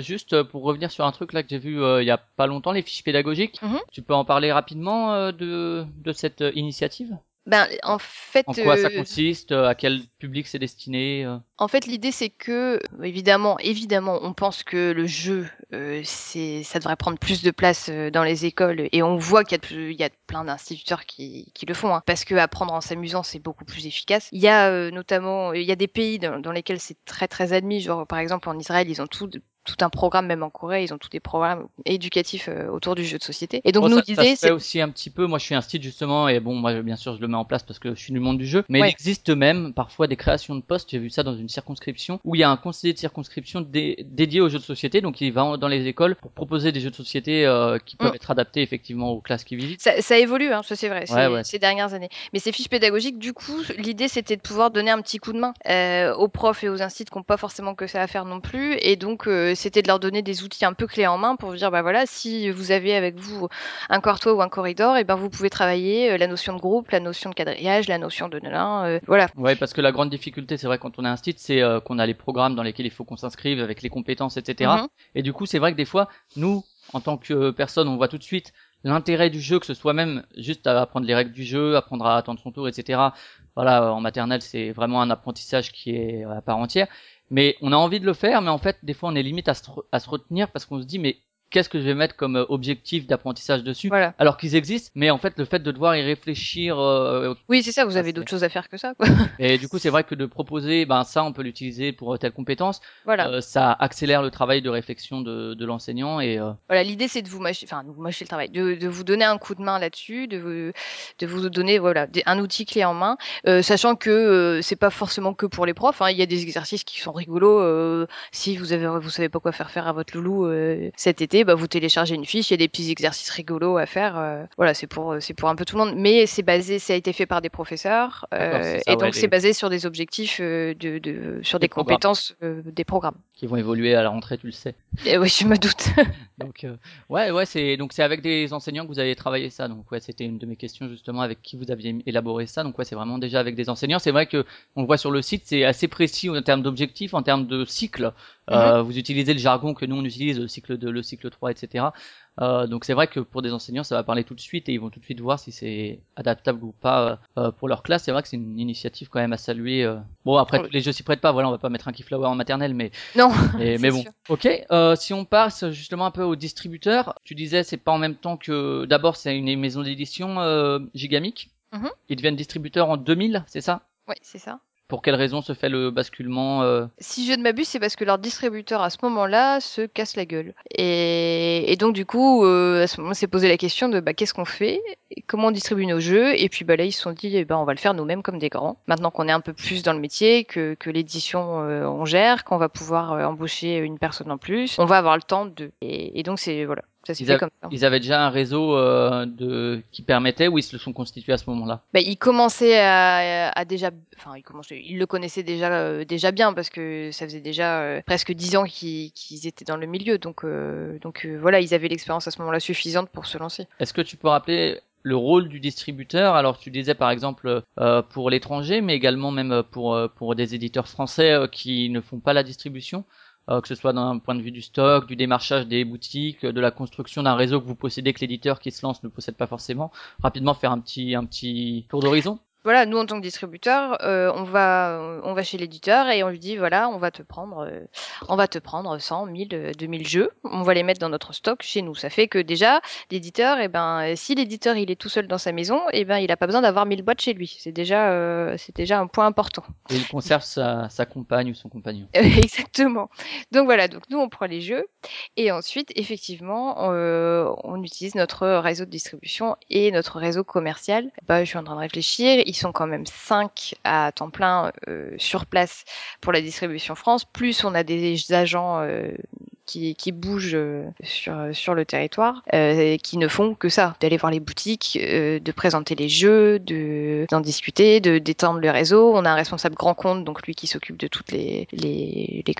Speaker 1: juste pour revenir sur un truc là que j'ai vu il y a pas longtemps, les fiches pédagogiques. Mm-hmm. Tu peux en parler rapidement de de cette initiative?
Speaker 2: Ben, en fait.
Speaker 1: En quoi ça euh, consiste euh, À quel public c'est destiné euh?
Speaker 2: En fait, l'idée c'est que, évidemment, évidemment, on pense que le jeu, c'est, ça devrait prendre plus de place dans les écoles, et on voit qu'il y a, il y a plein d'instituteurs qui, qui, le font, hein, parce que apprendre en s'amusant, c'est beaucoup plus efficace. Il y a notamment, il y a des pays dans, dans lesquels c'est très très admis, genre par exemple en Israël, ils ont tout tout un programme, même en Corée, ils ont tous des programmes éducatifs euh, autour du jeu de société. Et donc nous
Speaker 1: disait, c'est aussi un petit peu. Moi, je suis un style justement, et bon, moi, bien sûr, je le mets en place parce que je suis du monde du jeu. Mais il existe même parfois des créations de postes. J'ai vu ça dans une circonscription où il y a un conseiller de circonscription dédié aux jeux de société. Donc il va dans les écoles pour proposer des jeux de société euh, qui peuvent mm. être adaptés effectivement aux classes qui vivent.
Speaker 2: Ça, ça évolue, hein, ça c'est vrai, ces dernières années. Mais ces fiches pédagogiques, du coup, l'idée c'était de pouvoir donner un petit coup de main euh, aux profs et aux instituts qui n'ont pas forcément que ça à faire non plus. Et donc c'était de leur donner des outils un peu clés en main pour dire bah voilà, si vous avez avec vous un Courtois ou un corridor, et eh ben vous pouvez travailler la notion de groupe, la notion de quadrillage, la notion de euh, voilà.
Speaker 1: Ouais, parce que la grande difficulté, c'est vrai quand on a un site, c'est qu'on a les programmes dans lesquels il faut qu'on s'inscrive avec les compétences, etc. Mhm. Et du coup, c'est vrai que des fois, nous, en tant que personne, on voit tout de suite l'intérêt du jeu, que ce soit même juste à apprendre les règles du jeu, apprendre à attendre son tour, etc. Voilà, en maternelle, c'est vraiment un apprentissage qui est à part entière. Mais on a envie de le faire, mais en fait, des fois, on est limite à se, retenir parce qu'on se dit, mais qu'est-ce que je vais mettre comme euh, objectif d'apprentissage dessus voilà. alors qu'ils existent mais en fait le fait de devoir y réfléchir euh,
Speaker 2: oui c'est ça vous avez d'autres choses à faire que ça quoi.
Speaker 1: et du coup c'est vrai que de proposer ben ça on peut l'utiliser pour euh, telle compétence voilà. ça accélère le travail de réflexion de, de l'enseignant et
Speaker 2: voilà l'idée c'est de vous mâcher enfin vous mâcher le travail de, de, vous donner un coup de main là-dessus de vous, de vous donner voilà un outil clé en main sachant que c'est pas forcément que pour les profs hein. il y a des exercices qui sont rigolos si vous avez vous savez pas quoi faire faire à votre loulou cet été bah, vous téléchargez une fiche, il y a des petits exercices rigolos à faire. Euh, voilà, c'est pour, c'est pour un peu tout le monde. Mais c'est basé, ça a été fait par des professeurs. Euh, et donc, c'est basé sur des objectifs, euh, de, de, sur des, compétences des programmes.
Speaker 1: Qui vont évoluer à la rentrée, tu le sais.
Speaker 2: Et oui, je me doute.
Speaker 1: donc, ouais, ouais, c'est, donc c'est avec des enseignants que vous avez travaillé ça. Donc, ouais, c'était une de mes questions justement avec qui vous aviez élaboré ça. Donc, ouais, c'est vraiment déjà avec des enseignants. C'est vrai que on le voit sur le site, c'est assez précis en termes d'objectifs, en termes de cycle. Euh, mhm. vous utilisez le jargon que nous on utilise, le cycle 2, le cycle 3, etc. Euh, donc c'est vrai que pour des enseignants, ça va parler tout de suite et ils vont tout de suite voir si c'est adaptable ou pas euh, pour leur classe. C'est vrai que c'est une initiative quand même à saluer. Euh. Bon après tous les jeux s'y prêtent pas, voilà, on va pas mettre un Keyflower en maternelle, mais
Speaker 2: non.
Speaker 1: mais bon. Ok. si on passe justement un peu au distributeur, tu disais c'est pas en même temps que d'abord c'est une maison d'édition Gigamic. Mhm. Ils deviennent distributeurs en 2000, c'est ça?
Speaker 2: Oui, c'est ça.
Speaker 1: Pour quelle raison se fait le basculement euh
Speaker 2: Si je ne m'abuse, c'est parce que leur distributeur à ce moment-là se casse la gueule. Et, donc du coup, euh, à ce moment, s'est posé la question de bah, qu'est-ce qu'on fait, comment on distribue nos jeux? Et puis bah, là, ils se sont dit, eh ben, on va le faire nous-mêmes comme des grands. Maintenant qu'on est un peu plus dans le métier, que, que l'édition euh, on gère, qu'on va pouvoir embaucher une personne en plus, on va avoir le temps de. Et, et donc c'est voilà,
Speaker 1: ils, avaient déjà un réseau euh, de qui permettait ou ils se sont constitués à ce moment-là?
Speaker 2: Bah, Ils commençaient à, déjà, enfin ils commençaient, ils le connaissaient déjà euh, déjà bien parce que ça faisait déjà euh, presque dix ans qu'ils étaient dans le milieu, donc donc voilà, ils avaient l'expérience à ce moment-là suffisante pour se lancer.
Speaker 1: Est-ce que tu peux rappeler le rôle du distributeur? Alors tu disais par exemple pour l'étranger, mais également même pour pour des éditeurs français qui ne font pas la distribution. Euh, que ce soit d'un point de vue du stock, du démarchage des boutiques, de la construction d'un réseau que vous possédez que l'éditeur qui se lance ne possède pas forcément. Rapidement faire un petit un petit tour d'horizon
Speaker 2: voilà, nous en tant que distributeur, euh, on va on va chez l'éditeur et on lui dit voilà, on va te prendre euh, on va te prendre 100, 1000, 2000 jeux, on va les mettre dans notre stock chez nous. Ça fait que déjà l'éditeur et eh ben si l'éditeur il est tout seul dans sa maison, et eh ben il a pas besoin d'avoir 1000 boîtes chez lui. C'est déjà euh, c'est déjà un point important.
Speaker 1: Et il conserve sa, sa compagne ou son compagnon.
Speaker 2: Exactement. Donc voilà, donc nous on prend les jeux et ensuite effectivement on utilise notre réseau de distribution et notre réseau commercial. Bah je suis en train de réfléchir, ils sont quand même 5 à temps plein euh, sur place pour la distribution France, plus on a des agents euh, qui, qui bougent euh, sur, sur le territoire, euh, qui ne font que ça, d'aller voir les boutiques, euh, de présenter les jeux, de d'en discuter, de d'étendre le réseau. On a un responsable grand compte, donc lui qui s'occupe de toutes les, les, les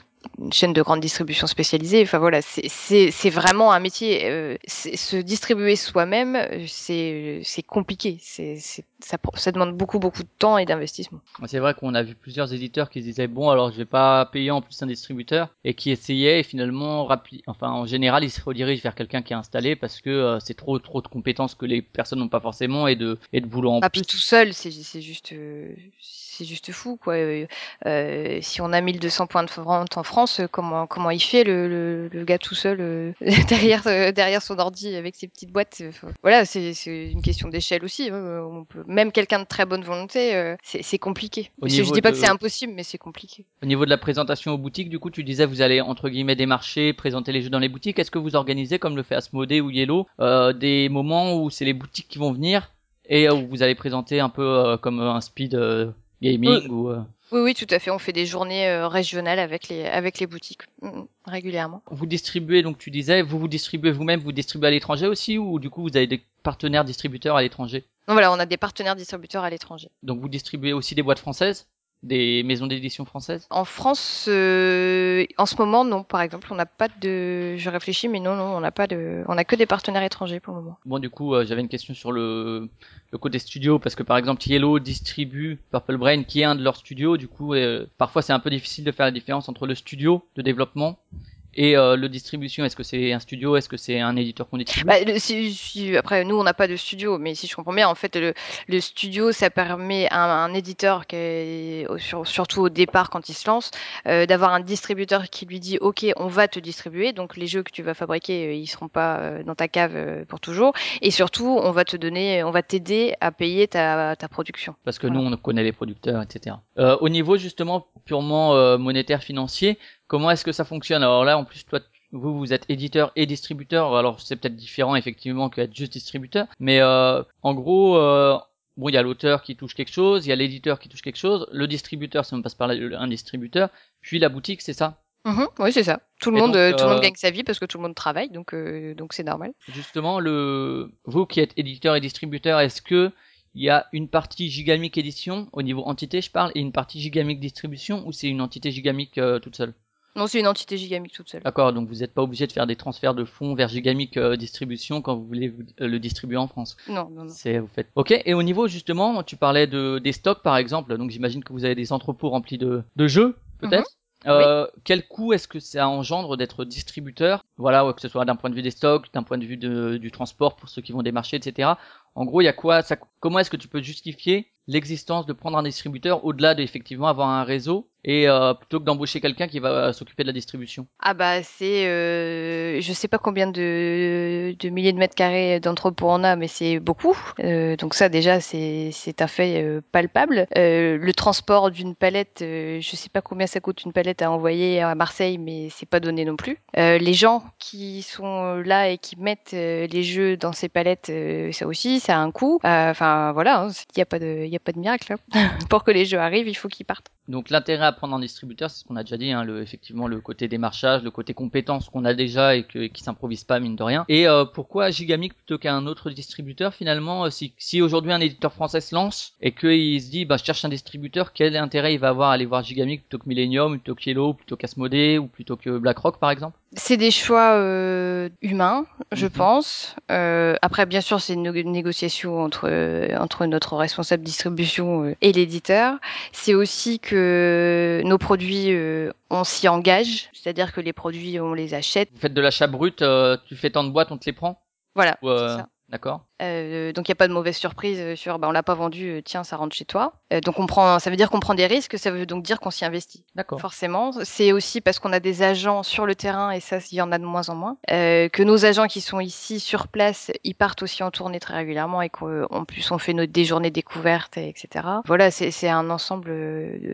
Speaker 2: chaînes de grande distribution spécialisées. Enfin voilà, c'est vraiment un métier. Euh, se distribuer soi-même, c'est compliqué. C'est ça, ça demande beaucoup beaucoup de temps et d'investissement.
Speaker 1: C'est vrai qu'on a vu plusieurs éditeurs qui se disaient bon alors je vais pas payer en plus un distributeur et qui essayaient et finalement enfin en général, ils se redirigent vers quelqu'un qui est installé parce que euh, c'est trop trop de compétences que les personnes n'ont pas forcément et de et de boulot en
Speaker 2: ah,
Speaker 1: plus.
Speaker 2: Puis tout seul, c'est c'est juste euh, c'est juste fou quoi. Euh, euh, si on a 1200 points de vente en France, comment comment il fait le, le, gars tout seul euh, derrière derrière son ordi avec ses petites boîtes. voilà, c'est une question d'échelle aussi. Hein. On peut, même quelqu'un de très bonne volonté, c'est compliqué. Je, dis pas que c'est impossible, mais c'est compliqué.
Speaker 1: Au niveau de la présentation aux boutiques, du coup, tu disais vous allez entre guillemets démarcher, présenter les jeux dans les boutiques. Est-ce que vous organisez comme le fait Asmodee ou Yellow des moments où c'est les boutiques qui vont venir et où vous allez présenter un peu comme un speed gaming ou euh,
Speaker 2: oui, oui, tout à fait. On fait des journées euh, régionales avec les avec les boutiques mm, mm, régulièrement.
Speaker 1: Vous distribuez donc tu disais vous vous distribuez vous-même, vous distribuez à l'étranger aussi ou du coup vous avez des partenaires distributeurs à l'étranger?
Speaker 2: Non voilà, on a des partenaires distributeurs à l'étranger.
Speaker 1: Donc vous distribuez aussi des boîtes françaises? Des maisons d'édition françaises?
Speaker 2: En France, euh, en ce moment, non. Par exemple, on n'a pas de. Je réfléchis, mais non, non, on n'a pas de. On a que des partenaires étrangers pour le moment.
Speaker 1: Bon, du coup, euh, j'avais une question sur le, le côté studio parce que par exemple, Yellow distribue Purple Brain, qui est un de leurs studios. Du coup, euh, parfois, c'est un peu difficile de faire la différence entre le studio de développement et euh, le distribution, est-ce que c'est un studio, est-ce que c'est un éditeur qu'on distribue
Speaker 2: bah, si, si, Après, nous, on n'a pas de studio, mais si je comprends bien, en fait, le, le studio, ça permet à un, un éditeur, qui est, sur, surtout au départ quand il se lance, euh, d'avoir un distributeur qui lui dit, OK, on va te distribuer, donc les jeux que tu vas fabriquer, euh, ils seront pas euh, dans ta cave euh, pour toujours, et surtout, on va te donner, on va t'aider à payer ta, ta production.
Speaker 1: Parce que voilà. nous, on connaît les producteurs, etc. Euh, au niveau justement purement monétaire financier, Comment est-ce que ça fonctionne? Alors là, en plus, toi, vous, vous êtes éditeur et distributeur. Alors c'est peut-être différent effectivement qu'être juste distributeur, mais euh, en gros, euh, bon, il y a l'auteur qui touche quelque chose, il y a l'éditeur qui touche quelque chose, le distributeur, si on passe par là, un distributeur, puis la boutique, c'est ça.
Speaker 2: Mmh, oui, c'est ça. Tout le, monde, donc, euh, tout le monde gagne sa vie parce que tout le monde travaille, donc euh, donc c'est normal.
Speaker 1: Justement, le vous qui êtes éditeur et distributeur, est-ce que il y a une partie Gigamic édition au niveau entité, je parle, et une partie Gigamic distribution, ou c'est une entité Gigamic euh, toute seule?
Speaker 2: Non, c'est une entité Gigamic toute seule.
Speaker 1: D'accord, donc vous n'êtes pas obligé de faire des transferts de fonds vers Gigamic euh, Distribution quand vous voulez vous, euh, le distribuer en France.
Speaker 2: Non, non, non.
Speaker 1: C'est vous faites. Ok. Et au niveau justement, tu parlais de des stocks par exemple, donc j'imagine que vous avez des entrepôts remplis de de jeux, peut-être.
Speaker 2: Mhm.
Speaker 1: Euh, oui. Quel coût est-ce que ça engendre d'être distributeur? Voilà, que ce soit d'un point de vue des stocks, d'un point de vue de, du transport pour ceux qui vont démarcher, etc. En gros, il y a quoi ça, Comment est-ce que tu peux justifier l'existence de prendre un distributeur au-delà d'effectivement avoir un réseau et euh, plutôt que d'embaucher quelqu'un qui va euh, s'occuper de la distribution?
Speaker 2: Ah bah c'est, euh, je sais pas combien de, de milliers de mètres carrés d'entrepôts on a, mais c'est beaucoup. Euh, donc ça déjà c'est c'est un fait euh, palpable. Le transport d'une palette, je sais pas combien ça coûte une palette à envoyer à Marseille, mais c'est pas donné non plus. les gens qui sont là et qui mettent les jeux dans ces palettes, ça aussi, ça a un coût. Enfin voilà, il hein, y a pas de, a pas de miracle. Hein. Pour que les jeux arrivent, il faut qu'ils partent.
Speaker 1: Donc l'intérêt à prendre en distributeur, c'est ce qu'on a déjà dit, hein, le, effectivement le côté démarchage, le côté compétence qu'on a déjà et, que, et qui s'improvise pas mine de rien. Et euh, pourquoi Gigamic plutôt qu'un autre distributeur finalement Si, si aujourd'hui un éditeur français se lance et qu'il se dit bah je cherche un distributeur, quel intérêt il va avoir à aller voir Gigamic plutôt que Millennium, plutôt que Yellow, plutôt qu'Asmodee ou plutôt que BlackRock par exemple?
Speaker 2: C'est des choix euh, humains, je mmh. pense. Euh, après, bien sûr, c'est une négociation entre entre notre responsable distribution euh, et l'éditeur. C'est aussi que nos produits, euh, on s'y engage, c'est-à-dire que les produits, on les achète.
Speaker 1: Vous faites de l'achat brut, euh, tu fais tant de boîtes, on te les prend?
Speaker 2: Voilà, ça.
Speaker 1: D'accord.
Speaker 2: Euh, donc il n'y a pas de mauvaise surprise sur bah, on l'a pas vendu, euh, tiens ça rentre chez toi. Euh, donc on prend, ça veut dire qu'on prend des risques, ça veut donc dire qu'on s'y investit.
Speaker 1: D'accord.
Speaker 2: Forcément, c'est aussi parce qu'on a des agents sur le terrain et ça il y en a de moins en moins. Euh, que nos agents qui sont ici sur place, ils partent aussi en tournée très régulièrement et qu'en plus on fait nos, des journées découvertes etc. Voilà, c'est un ensemble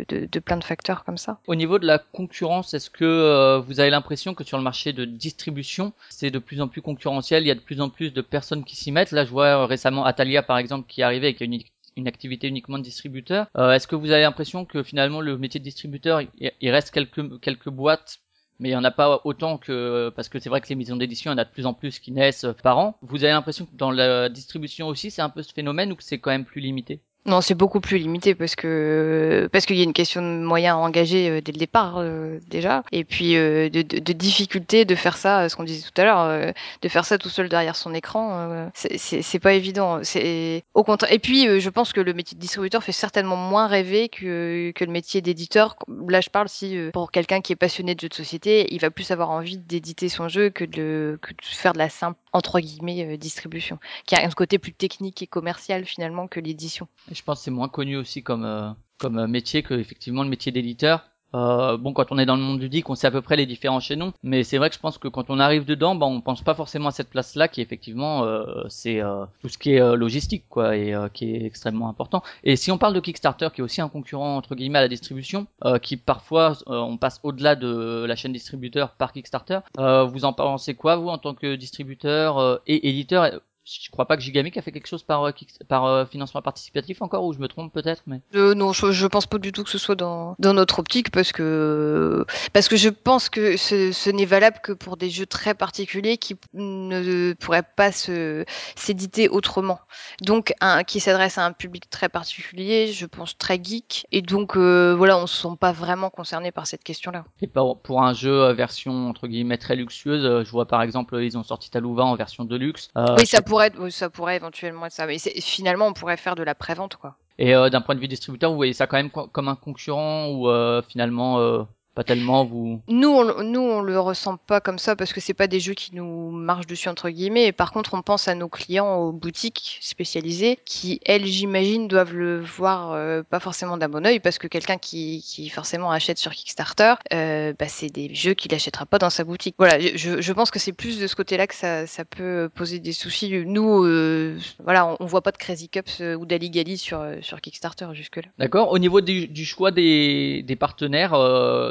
Speaker 2: de, de, plein de facteurs comme ça.
Speaker 1: Au niveau de la concurrence, est-ce que euh, vous avez l'impression que sur le marché de distribution, c'est de plus en plus concurrentiel, il y a de plus en plus de personnes qui s'y mettent? Là, je vois récemment Atalia par exemple qui est arrivé avec une, une activité uniquement de distributeur. Euh, Est-ce que vous avez l'impression que finalement le métier de distributeur, il, reste quelques quelques boîtes mais il n'y en a pas autant que parce que c'est vrai que les maisons d'édition, il y en a de plus en plus qui naissent par an. Vous avez l'impression que dans la distribution aussi, c'est un peu ce phénomène ou que c'est quand même plus limité?
Speaker 2: Non, c'est beaucoup plus limité parce que parce qu'il y a une question de moyens engagés euh, dès le départ euh, déjà, et puis euh, de, de, de, difficulté de faire ça, ce qu'on disait tout à l'heure, euh, de faire ça tout seul derrière son écran, euh, c'est pas évident. C'est au contraire. Et puis, euh, je pense que le métier de distributeur fait certainement moins rêver que que le métier d'éditeur. Là, je parle si pour quelqu'un qui est passionné de jeux de société, il va plus avoir envie d'éditer son jeu que de que de faire de la simple entre guillemets distribution, qui a un côté plus technique et commercial finalement que l'édition.
Speaker 1: Je pense que c'est moins connu aussi comme euh, comme métier que effectivement le métier d'éditeur. Euh, bon, quand on est dans le monde ludique, on sait à peu près les différents chaînons, mais c'est vrai que je pense que quand on arrive dedans, bah, on pense pas forcément à cette place-là qui effectivement euh, c'est euh, tout ce qui est euh, logistique quoi et euh, qui est extrêmement important. Et si on parle de Kickstarter, qui est aussi un concurrent entre guillemets à la distribution, euh, qui parfois on passe au-delà de la chaîne distributeur par Kickstarter, vous en pensez quoi vous en tant que distributeur et éditeur? Je crois pas que Gigamic a fait quelque chose par, par financement participatif encore, ou je me trompe peut-être, mais.
Speaker 2: non, je, je, pense pas du tout que ce soit dans, dans notre optique, parce que, parce que je pense que ce, ce n'est valable que pour des jeux très particuliers qui ne pourraient pas se, s'éditer autrement. Donc, un, qui s'adresse à un public très particulier, je pense très geek, et donc, voilà, on se sent pas vraiment concerné par cette question-là.
Speaker 1: Et pour, un jeu version, entre guillemets, très luxueuse, je vois par exemple, ils ont sorti Talouva en version de luxe.
Speaker 2: oui, ça pourrait, ça pourrait éventuellement être ça. Mais finalement, on pourrait faire de la prévente, quoi.
Speaker 1: Et euh, d'un point de vue distributeur, vous voyez ça quand même comme un concurrent ou euh, finalement euh, pas tellement vous.
Speaker 2: Nous on, nous on le ressent pas comme ça parce que c'est pas des jeux qui nous marchent dessus entre guillemets. Et par contre on pense à nos clients aux boutiques spécialisées qui elles j'imagine doivent le voir euh, pas forcément d'un bon oeil parce que quelqu'un qui, qui forcément achète sur Kickstarter euh, bah, c'est des jeux qu'il achètera pas dans sa boutique. Voilà je, je pense que c'est plus de ce côté là que ça, ça peut poser des soucis. Nous euh, voilà on, on, voit pas de Crazy Cups ou d'Aligali sur sur Kickstarter jusque là
Speaker 1: d'accord. Au niveau du, du choix des, des partenaires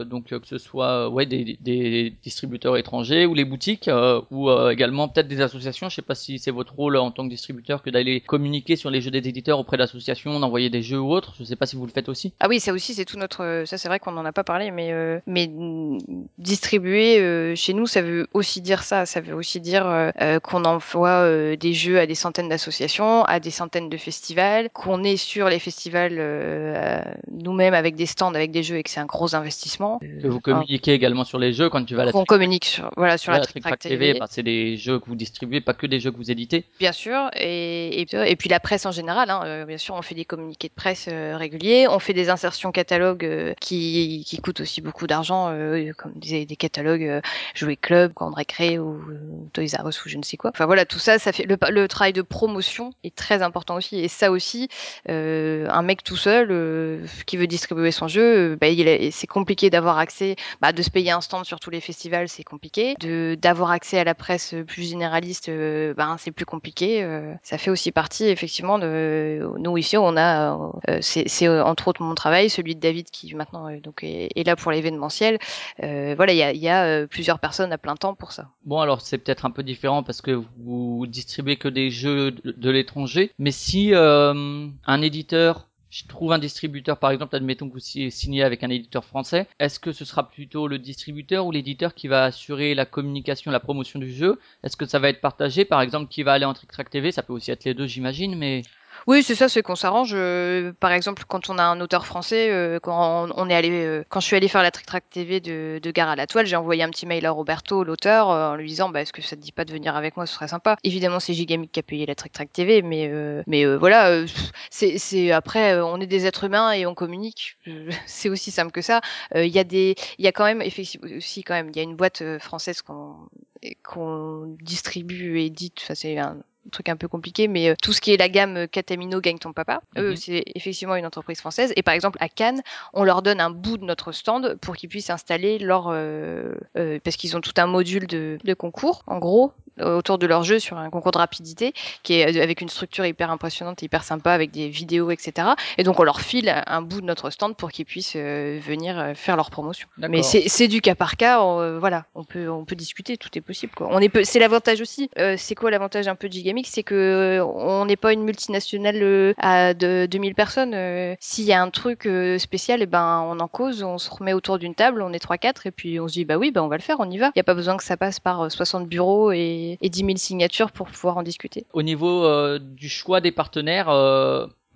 Speaker 1: donc euh, que ce soit euh, ouais des, des distributeurs étrangers ou les boutiques euh, ou également peut-être des associations. Je sais pas si c'est votre rôle en tant que distributeur que d'aller communiquer sur les jeux des éditeurs auprès d'associations, d'envoyer des jeux ou autres. Je sais pas si vous le faites aussi.
Speaker 2: Ah oui, ça aussi c'est tout notre. Ça c'est vrai qu'on n'en a pas parlé, mais mais distribuer chez nous, ça veut aussi dire ça. Ça veut aussi dire qu'on envoie des jeux à des centaines d'associations, à des centaines de festivals, qu'on est sur les festivals nous-mêmes avec des stands, avec des jeux et que c'est un gros investissement.
Speaker 1: Que vous communiquez également sur les jeux quand tu vas à la
Speaker 2: On communique sur, voilà, sur la,
Speaker 1: la TV. Bah, c'est des jeux que vous distribuez, pas que des jeux que vous éditez.
Speaker 2: Bien sûr, et, et, puis la presse en général. Hein, euh, bien sûr, on fait des communiqués de presse euh, réguliers, on fait des insertions catalogues euh, qui, qui coûtent aussi beaucoup d'argent, comme des, des catalogues Jouer Club, Grande Récré ou Toys R Us ou je ne sais quoi. Enfin voilà, tout ça, ça fait le, le travail de promotion est très important aussi. Et ça aussi, un mec tout seul qui veut distribuer son jeu, bah, c'est compliqué d'avoir accès, bah, de se payer un stand sur tous les festivals, c'est compliqué. De d'avoir accès à la presse plus généraliste, euh, bah, c'est plus compliqué. Euh, ça fait aussi partie effectivement de nous ici, on a, euh, c'est entre autres mon travail, celui de David qui maintenant donc est, là pour l'événementiel. voilà, il y a, y a plusieurs personnes à plein temps pour ça.
Speaker 1: Bon alors c'est peut-être un peu différent parce que vous distribuez que des jeux de l'étranger, mais si un éditeur je trouve un distributeur, par exemple, admettons que vous signez avec un éditeur français, est-ce que ce sera plutôt le distributeur ou l'éditeur qui va assurer la communication, la promotion du jeu? Est-ce que ça va être partagé? Par exemple, qui va aller en Trick TV Ça peut aussi être les deux, j'imagine, mais...
Speaker 2: Oui, c'est ça, c'est qu'on s'arrange. Euh, par exemple, quand on a un auteur français, euh, quand on, est allé, euh, quand je suis allé faire la Trick Track TV de, de Gare à la Toile, j'ai envoyé un petit mail à Roberto, l'auteur, en lui disant, bah, est-ce que ça te dit pas de venir avec moi, ce serait sympa. Évidemment, c'est Gigamic qui a payé la Trick Track TV, mais, mais voilà, c'est, après, on est des êtres humains et on communique. c'est aussi simple que ça. Il y a des, il y a quand même, effectivement, aussi quand même, il y a une boîte française qu'on qu'on distribue et édite. Enfin, c'est un, truc un peu compliqué, mais euh, tout ce qui est la gamme Catamino euh, gagne ton papa, eux, mhm. c'est effectivement une entreprise française. Et par exemple, à Cannes, on leur donne un bout de notre stand pour qu'ils puissent installer leur, euh, parce qu'ils ont tout un module de, de concours, en gros, autour de leur jeu sur un concours de rapidité qui est avec une structure hyper impressionnante, hyper sympa avec des vidéos, etc. Et donc on leur file un bout de notre stand pour qu'ils puissent venir faire leur promotion. Mais c'est du cas par cas, voilà, on peut on peut discuter, tout est possible. Quoi. On est c'est l'avantage aussi. c'est quoi l'avantage un peu de C'est que euh, on n'est pas une multinationale euh, à de 2000 personnes. Euh, s'il y a un truc spécial, et eh ben on en cause, on se remet autour d'une table, on est 3-4 et puis on se dit bah oui, bah on va le faire, on y va. Il n'y a pas besoin que ça passe par 60 bureaux et, et 10 000 signatures pour pouvoir en discuter.
Speaker 1: Au niveau du choix des partenaires,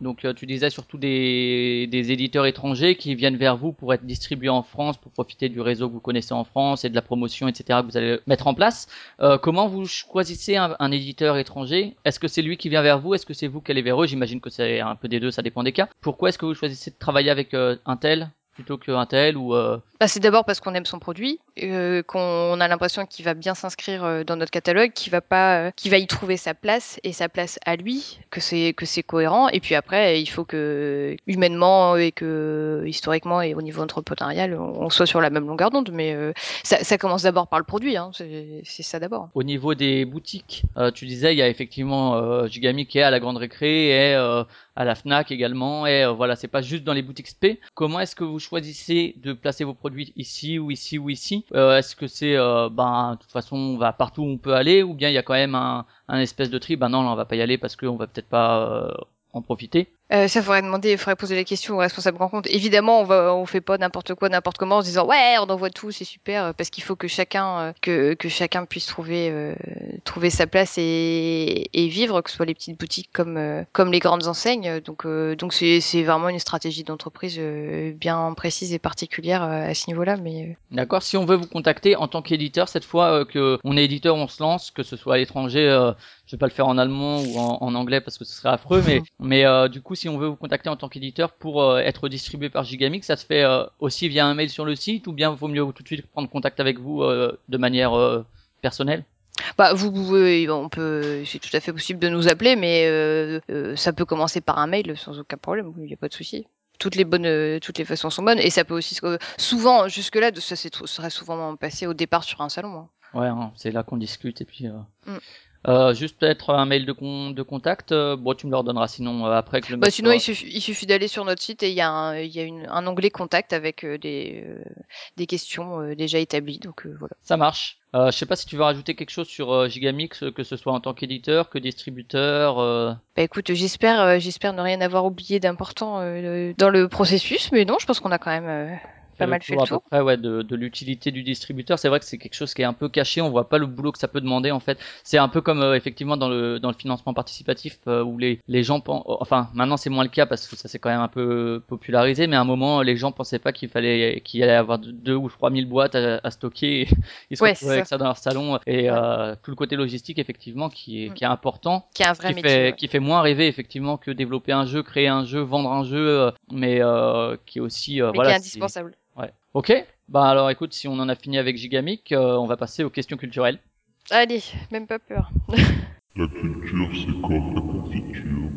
Speaker 1: donc euh, tu disais surtout des, éditeurs étrangers qui viennent vers vous pour être distribués en France, pour profiter du réseau que vous connaissez en France et de la promotion, etc. que vous allez mettre en place. Euh, comment vous choisissez un, éditeur étranger? Est-ce que c'est lui qui vient vers vous? Est-ce que c'est vous qui allez vers eux? J'imagine que c'est un peu des deux, ça dépend des cas. Pourquoi est-ce que vous choisissez de travailler avec euh, un tel plutôt qu'un tel ou
Speaker 2: bah, c'est d'abord parce qu'on aime son produit, euh, qu'on a l'impression qu'il va bien s'inscrire euh, dans notre catalogue, qu'il va pas, euh, qu'il va y trouver sa place et sa place à lui, que c'est que c'est cohérent. Et puis après, il faut que humainement et que historiquement et au niveau entrepreneurial, on, soit sur la même longueur d'onde. Mais euh, ça, ça, commence d'abord par le produit, hein, c'est ça d'abord.
Speaker 1: Au niveau des boutiques, tu disais il y a effectivement Gigami qui est à la Grande Récré et à la Fnac également. Et voilà, c'est pas juste dans les boutiques SP. Comment est-ce que vous choisissez de placer vos produits ici ou ici ou ici? Aussi Est-ce que c'est, ben, de toute façon, on va partout où on peut aller, ou bien il y a quand même un, un espèce de tri Ben non, là, on va pas y aller parce qu'on va peut-être pas en profiter
Speaker 2: euh, ça faudrait demander, il faudrait poser la question au responsable rencontre. Évidemment, on va, on fait pas n'importe quoi, n'importe comment en se disant ouais, on envoie tout, c'est super, euh, parce qu'il faut que chacun, euh, que, que chacun puisse trouver, euh, trouver sa place et, et vivre, que ce soit les petites boutiques comme, comme les grandes enseignes. Donc, donc c'est, c'est vraiment une stratégie d'entreprise bien précise et particulière à ce niveau-là. Mais
Speaker 1: d'accord. Si on veut vous contacter en tant qu'éditeur, cette fois que on est éditeur, on se lance, que ce soit à l'étranger, je vais pas le faire en allemand ou en, en anglais parce que ce serait affreux, mais, mais du coup si on veut vous contacter en tant qu'éditeur pour euh, être distribué par Gigamix, ça se fait euh, aussi via un mail sur le site ou bien vaut mieux tout de suite prendre contact avec vous euh, de manière personnelle?
Speaker 2: Bah, vous pouvez, on peut, c'est tout à fait possible de nous appeler, mais ça peut commencer par un mail sans aucun problème. Il n'y a pas de souci toutes les bonnes toutes les façons sont bonnes et ça peut aussi souvent jusque là ça serait souvent passé au départ sur un salon hein.
Speaker 1: ouais hein, c'est là qu'on discute et puis mm. Euh, juste peut-être un mail de, con de contact. Euh, bon, tu me le redonneras sinon euh, après que le
Speaker 2: bah, Sinon, il suffit, il suffit d'aller sur notre site et il y a un, il y a une, un onglet contact avec des, des questions déjà établies. Donc voilà.
Speaker 1: Ça marche. Euh, je sais pas si tu veux rajouter quelque chose sur Gigamix, que ce soit en tant qu'éditeur, que distributeur.
Speaker 2: Bah écoute, j'espère, j'espère ne rien avoir oublié d'important dans le processus, mais non, je pense qu'on a quand même pas mal fait le tour.
Speaker 1: À peu ouais, de, de l'utilité du distributeur. C'est vrai que c'est quelque chose qui est un peu caché. On voit pas le boulot que ça peut demander en fait. C'est un peu comme euh, effectivement dans le dans le financement participatif euh, où les les gens enfin maintenant c'est moins le cas parce que ça s'est quand même un peu popularisé. Mais à un moment les gens pensaient pas qu'il fallait qu'il allait avoir deux ou trois mille boîtes à, stocker. Et ils se retrouvaient avec ça. dans leur salon et euh, tout le côté logistique effectivement qui est mm. qui est important.
Speaker 2: Qui est un vrai
Speaker 1: qui
Speaker 2: métier.
Speaker 1: Fait, Qui fait moins rêver effectivement que développer un jeu, créer un jeu, vendre un jeu, mais qui est aussi
Speaker 2: mais
Speaker 1: voilà.
Speaker 2: Qui est indispensable.
Speaker 1: Ouais. Ok. Bah alors écoute, si on en a fini avec Gigamic, euh, on va passer aux questions culturelles.
Speaker 2: Allez, même pas peur.
Speaker 3: la culture, c'est comme la confiture?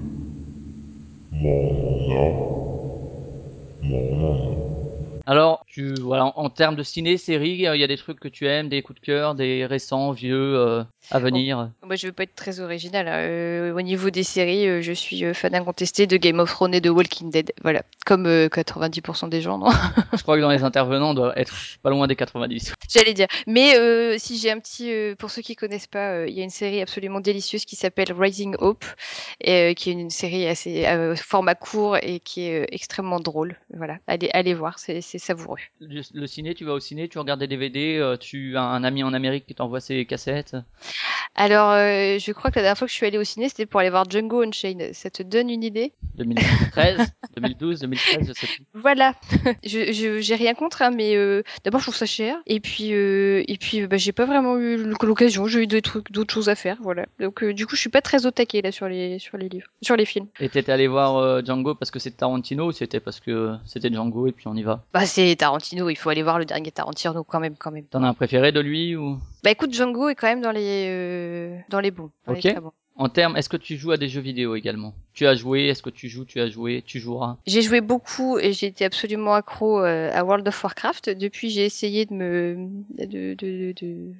Speaker 1: Alors, tu voilà, en, termes de ciné, série, il y a des trucs que tu aimes, des coups de cœur, des récents, vieux, euh, à venir?
Speaker 2: moi, je veux pas être très original. Hein. Euh, au niveau des séries, euh, je suis fan incontesté de Game of Thrones et de Walking Dead. Voilà, comme 90% des gens, non?
Speaker 1: Je crois que dans les intervenants, on doit être pas loin des 90.
Speaker 2: J'allais dire. Mais si j'ai un petit, pour ceux qui connaissent pas, il y a une série absolument délicieuse qui s'appelle Rising Hope, et, qui est une série assez format court et qui est extrêmement drôle. Voilà, allez, allez voir, c'est savoureux.
Speaker 1: Le, ciné, tu vas au ciné, tu regardes des DVD, euh, tu as un ami en Amérique qui t'envoie ses cassettes
Speaker 2: Alors, euh, je crois que la dernière fois que je suis allée au ciné, c'était pour aller voir Django Unchained. Ça te donne une idée?
Speaker 1: 2013, 2012, 2013, je sais plus.
Speaker 2: Voilà. je j'ai rien contre, hein, mais euh, d'abord je trouve ça cher, et puis et puis bah, j'ai pas vraiment eu l'occasion. J'ai eu d'autres d'autres choses à faire, voilà. Donc du coup, je suis pas très au taquet là sur les sur les livres, sur les films.
Speaker 1: Et t'étais allé voir Django parce que c'était Tarantino ou c'était parce que c'était Django et puis on y va?
Speaker 2: Bah c'est Tarantino, il faut aller voir le dernier Tarantino quand même, quand même.
Speaker 1: T'en as un préféré de lui ou?
Speaker 2: Bah écoute, Django est quand même dans les euh, dans les bons.
Speaker 1: ok. En termes, est-ce que tu joues à des jeux vidéo également? Tu as joué Est-ce que tu joues Tu as joué Tu joueras?
Speaker 2: J'ai joué beaucoup et j'ai été absolument accro euh, à World of Warcraft. Depuis, j'ai essayé de me de, de, de,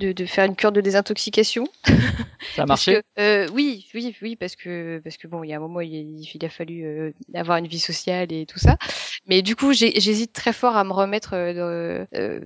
Speaker 2: de, de faire une cure de désintoxication.
Speaker 1: Ça a marché?
Speaker 2: euh, Oui, oui, oui, parce que parce que bon, il y a un moment, il, il a fallu euh, avoir une vie sociale et tout ça. Mais du coup, j'hésite très fort à me remettre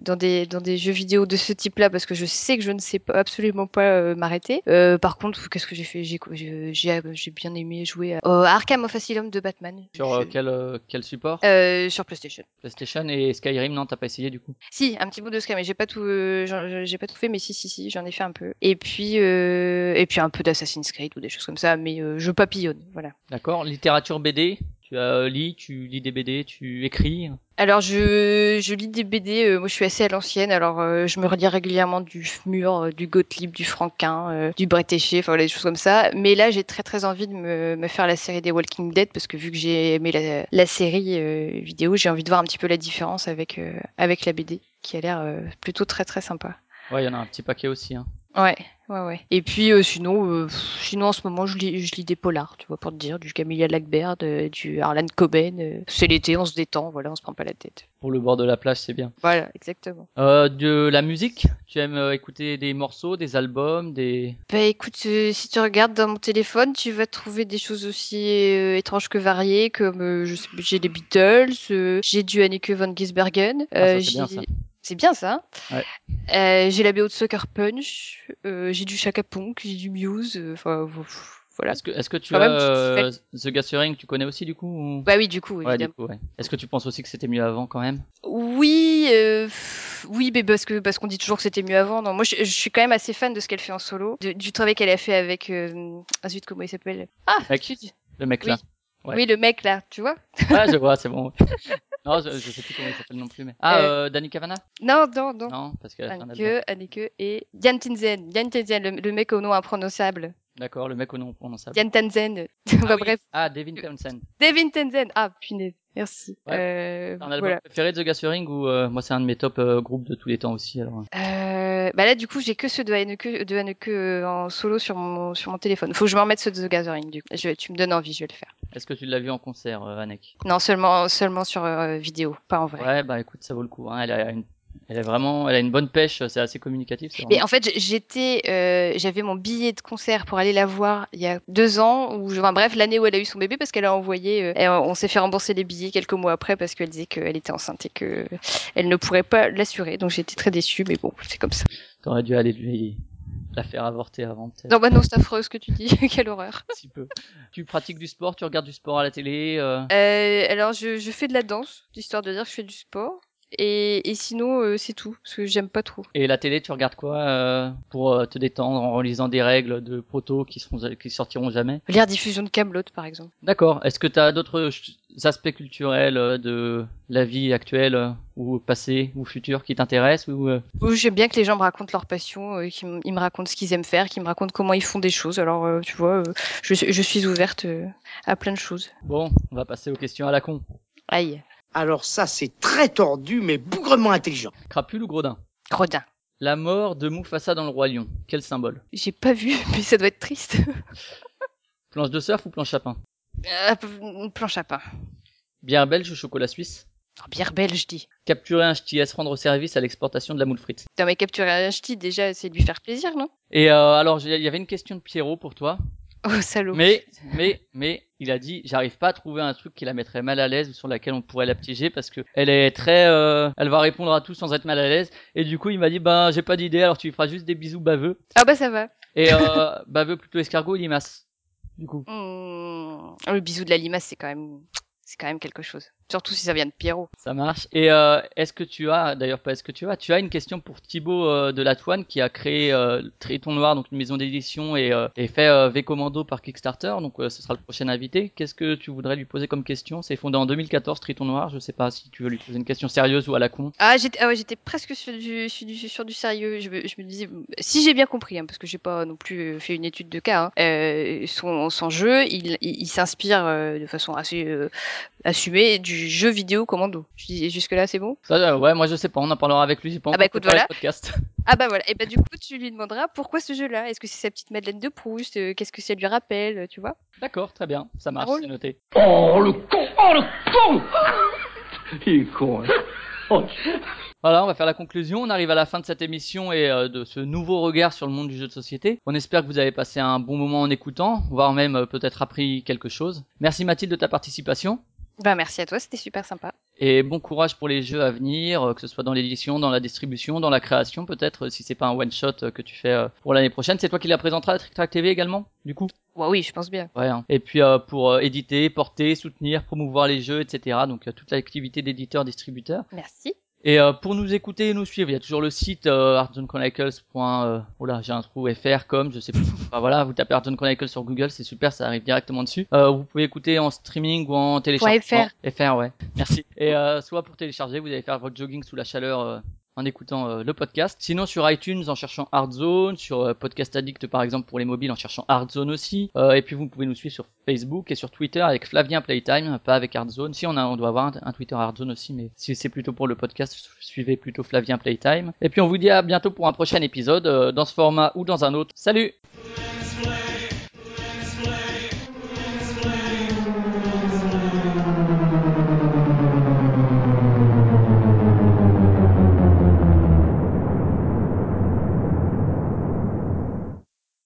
Speaker 2: dans des dans des jeux vidéo de ce type-là parce que je sais que je ne sais pas, absolument pas euh, m'arrêter. par contre, qu'est-ce que j'ai fait? J'ai j'ai bien aimé jouer à, Arkham of Asylum de Batman.
Speaker 1: Sur quel quel support?
Speaker 2: Sur PlayStation.
Speaker 1: PlayStation et Skyrim, non, t'as pas essayé du coup?
Speaker 2: Si, un petit bout de Skyrim, mais j'ai pas tout j'ai pas tout fait, mais si si si, j'en ai fait un peu. Et puis et puis un peu d'Assassin's Creed ou des choses comme ça, mais je papillonne, voilà.
Speaker 1: D'accord. Littérature BD tu as lis, tu lis des BD, tu écris
Speaker 2: Alors je, je lis des BD, euh, moi je suis assez à l'ancienne, alors euh, je me relis régulièrement du Mur, euh, du Gottlieb, du Franquin, du Bretéché, enfin voilà, des choses comme ça. Mais là j'ai très très envie de me, me, faire la série des Walking Dead parce que vu que j'ai aimé la, la série vidéo, j'ai envie de voir un petit peu la différence avec, avec la BD qui a l'air plutôt très très sympa.
Speaker 1: Ouais, il y en a un petit paquet aussi. Hein.
Speaker 2: Ouais, ouais, ouais. Et puis euh, sinon, euh, sinon en ce moment, je lis, je lis des polars, tu vois, pour te dire, du Camilla Lackberg, euh, du Harlan Coben. c'est l'été, on se détend, voilà, on se prend pas la tête.
Speaker 1: Pour le bord de la plage, c'est bien.
Speaker 2: Voilà, exactement.
Speaker 1: de la musique, tu aimes écouter des morceaux, des albums, des.
Speaker 2: Bah écoute, si tu regardes dans mon téléphone, tu vas trouver des choses aussi étranges que variées, comme j'ai des Beatles, j'ai du Anneke van Gisbergen,
Speaker 1: ah, j'ai
Speaker 2: C'est bien ça.
Speaker 1: Ouais.
Speaker 2: Euh, j'ai la BO de Sucker Punch, euh, j'ai du Chaka Punk, j'ai du Muse, euh, enfin vo- voilà.
Speaker 1: Est-ce que, est-ce que tu
Speaker 2: Quand
Speaker 1: as
Speaker 2: même, tu
Speaker 1: The Gathering, tu connais aussi du coup ou-
Speaker 2: Bah oui, du coup,
Speaker 1: Ouais, du
Speaker 2: évidemment.
Speaker 1: coup, ouais. Est-ce que tu penses aussi que c'était mieux avant quand même?
Speaker 2: Oui, euh, oui, mais parce que parce qu'on dit toujours que c'était mieux avant. Non, moi, je, je suis quand même assez fan de ce qu'elle fait en solo, de- du travail qu'elle a fait avec. Euh, ah zut, comment il s'appelle? Ah.
Speaker 1: Le mec là. Ouais.
Speaker 2: Oui, le mec là, tu vois?
Speaker 1: Ah, je vois, c'est bon. non, je, je sais plus comment il s'appelle non plus. Mais... Ah,
Speaker 2: Euh,
Speaker 1: euh, Danny Cavana
Speaker 2: Non, non, non.
Speaker 1: Non, parce album.
Speaker 2: Anneke, Anneke et Diane Tinzen. Diane Tinzen, le, le mec au nom imprononçable.
Speaker 1: D'accord, le mec au nom prononçable.
Speaker 2: Diane Tanzen.
Speaker 1: Ah,
Speaker 2: Bah,
Speaker 1: oui.
Speaker 2: bref,
Speaker 1: Ah, Devin Townsend.
Speaker 2: Devin Tanzen. Ah, punaise. Merci.
Speaker 1: Ouais.
Speaker 2: Euh,
Speaker 1: un album
Speaker 2: voilà.
Speaker 1: préféré de The Gathering ou euh, moi c'est un de mes top euh, groupes de tous les temps aussi alors.
Speaker 2: Euh, bah là, du coup, j'ai que ceux de Anneke, de Anneke euh, en solo sur mon, sur mon téléphone. Faut que je me remette ceux de The Gathering, du coup. Je, tu me donnes envie, je vais le faire.
Speaker 1: Est-ce que tu l'as vu en concert, euh,
Speaker 2: Non, seulement, seulement sur euh, vidéo, pas en vrai.
Speaker 1: Ouais, bah écoute, ça vaut le coup. Hein. Elle a une, elle a vraiment, elle a une bonne pêche. C'est assez communicatif.
Speaker 2: Mais en fait, j'étais, euh, j'avais mon billet de concert pour aller la voir il y a deux ans, ou enfin, bref, l'année où elle a eu son bébé, parce qu'elle a envoyé, euh, et on s'est fait rembourser les billets quelques mois après parce qu'elle disait qu'elle était enceinte et que elle ne pourrait pas l'assurer. Donc j'étais très déçue, mais bon, c'est comme ça.
Speaker 1: T'aurais dû aller lui la faire avorter avant.
Speaker 2: Non, bah non, c'est affreux ce que tu dis. Quelle horreur.
Speaker 1: Petit peu. Tu pratiques du sport, tu regardes du sport à la télé. euh,
Speaker 2: Euh, alors, je, je fais de la danse, histoire de dire que je fais du sport. Et, et sinon, euh, c'est tout, parce que j'aime pas trop.
Speaker 1: Et la télé, tu regardes quoi euh, pour euh, te détendre en lisant des règles de proto qui seront qui sortiront jamais?
Speaker 2: Lire diffusion de Camelot, par exemple.
Speaker 1: D'accord. Est-ce que tu as d'autres aspects culturels euh, de la vie actuelle euh, ou passée ou future qui t'intéressent ou euh,
Speaker 2: J'aime bien que les gens me racontent leur passion, qu'ils me racontent ce qu'ils aiment faire, qu'ils me racontent comment ils font des choses. Alors, euh, tu vois, euh, je, suis- je suis ouverte à plein de choses.
Speaker 1: Bon, on va passer aux questions à la con.
Speaker 2: Aïe,
Speaker 4: Alors ça, c'est très tordu, mais bougrement intelligent.
Speaker 1: Crapule ou gredin?
Speaker 2: Gredin.
Speaker 1: La mort de Mufasa dans le roi lion. Quel symbole?
Speaker 2: J'ai pas vu, mais ça doit être triste.
Speaker 1: Planche de surf ou planche à pain?
Speaker 2: Euh, planche à pain.
Speaker 1: Bière belge ou chocolat suisse?
Speaker 2: Oh, bière belge, je dis.
Speaker 1: Capturer un ch'ti, est-ce rendre service à l'exportation de la moule frite?
Speaker 2: Dans mes capturer un ch'ti, déjà, c'est de lui faire plaisir, non?
Speaker 1: Et euh, alors, il y avait une question de Pierrot pour toi.
Speaker 2: Oh, salaud.
Speaker 1: Mais, mais, mais, il a dit, j'arrive pas à trouver un truc qui la mettrait mal à l'aise ou sur laquelle on pourrait la piéger parce que elle est très, euh, elle va répondre à tout sans être mal à l'aise. Et du coup, il m'a dit, ben, j'ai pas d'idée, alors tu lui feras juste des bisous baveux.
Speaker 2: Ah bah ça va.
Speaker 1: Et euh, baveux plutôt escargot ou limace. Du coup.
Speaker 2: Mmh. Oh, le bisou de la limace, c'est quand même, c'est quand même quelque chose. Surtout si ça vient de Pierrot.
Speaker 1: Ça marche. Et euh, est-ce que tu as, d'ailleurs pas est-ce que tu as, tu as une question pour Thibaut euh, de la Toine qui a créé euh, Triton Noir, donc une maison d'édition et, euh, et fait V Commando par Kickstarter, donc ce sera le prochain invité. Qu'est-ce que tu voudrais lui poser comme question? C'est fondé en 2014 Triton Noir. Je sais pas si tu veux lui poser une question sérieuse ou à la con.
Speaker 2: Ah, j'étais, ah ouais, j'étais presque sur du, sur du, sur du sérieux. Je me, je me disais, si j'ai bien compris, hein, parce que j'ai pas non plus fait une étude de cas, hein, son, son jeu, il, il, il s'inspire de façon assez assumée du jeu vidéo Commando. Je dis, jusque là, c'est bon?
Speaker 1: Ça, euh, ouais, moi je sais pas, on en parlera avec lui. Pas
Speaker 2: Ah bah écoute, voilà.
Speaker 1: podcast.
Speaker 2: Ah bah voilà. Et bah du coup, tu lui demanderas pourquoi ce jeu-là? Est-ce que c'est sa petite Madeleine de Proust? Euh, Qu'est-ce que ça lui rappelle euh, Tu vois?
Speaker 1: D'accord, très bien, ça marche, c'est noté.
Speaker 5: Oh, le con Oh, le con Il est con, hein. Oh,
Speaker 1: Voilà, on va faire la conclusion. On arrive à la fin de cette émission et euh, de ce nouveau regard sur le monde du jeu de société. On espère que vous avez passé un bon moment en écoutant, voire même euh, peut-être appris quelque chose. Merci Mathilde de ta participation.
Speaker 2: Bah merci à toi, c'était super sympa.
Speaker 1: Et bon courage pour les jeux à venir, euh, que ce soit dans l'édition, dans la distribution, dans la création peut-être, euh, si c'est pas un one shot euh, que tu fais pour l'année prochaine. C'est toi qui la présenteras à Trick Track TV également, du coup?
Speaker 2: Ouais, oui, je pense bien.
Speaker 1: Ouais. hein. Et puis euh, pour euh, éditer, porter, soutenir, promouvoir les jeux, etc. Donc euh, toute l'activité d'éditeur, distributeur.
Speaker 2: Merci.
Speaker 1: Et euh, pour nous écouter et nous suivre, il y a toujours le site euh, artzoneChronicles. Euh, oh là, j'ai un trou fr comme je sais plus. Enfin, voilà, vous tapez Artzone Chronicles sur Google, c'est super, ça arrive directement dessus. Euh, vous pouvez écouter en streaming ou en téléchargement.
Speaker 2: .fr.
Speaker 1: FR, ouais. Merci. Et euh, soit pour télécharger, vous allez faire votre jogging sous la chaleur euh, en écoutant euh, le podcast. Sinon sur iTunes en cherchant Artzone, sur euh, Podcast Addict par exemple pour les mobiles en cherchant Artzone aussi. Euh, et puis vous pouvez nous suivre sur Facebook et sur Twitter avec Flavien Playtime, pas avec Artzone. Si on a, on doit avoir un, Twitter Artzone aussi, mais si c'est plutôt pour le podcast, suivez plutôt Flavien Playtime. Et puis on vous dit à bientôt pour un prochain épisode dans ce format ou dans un autre. Salut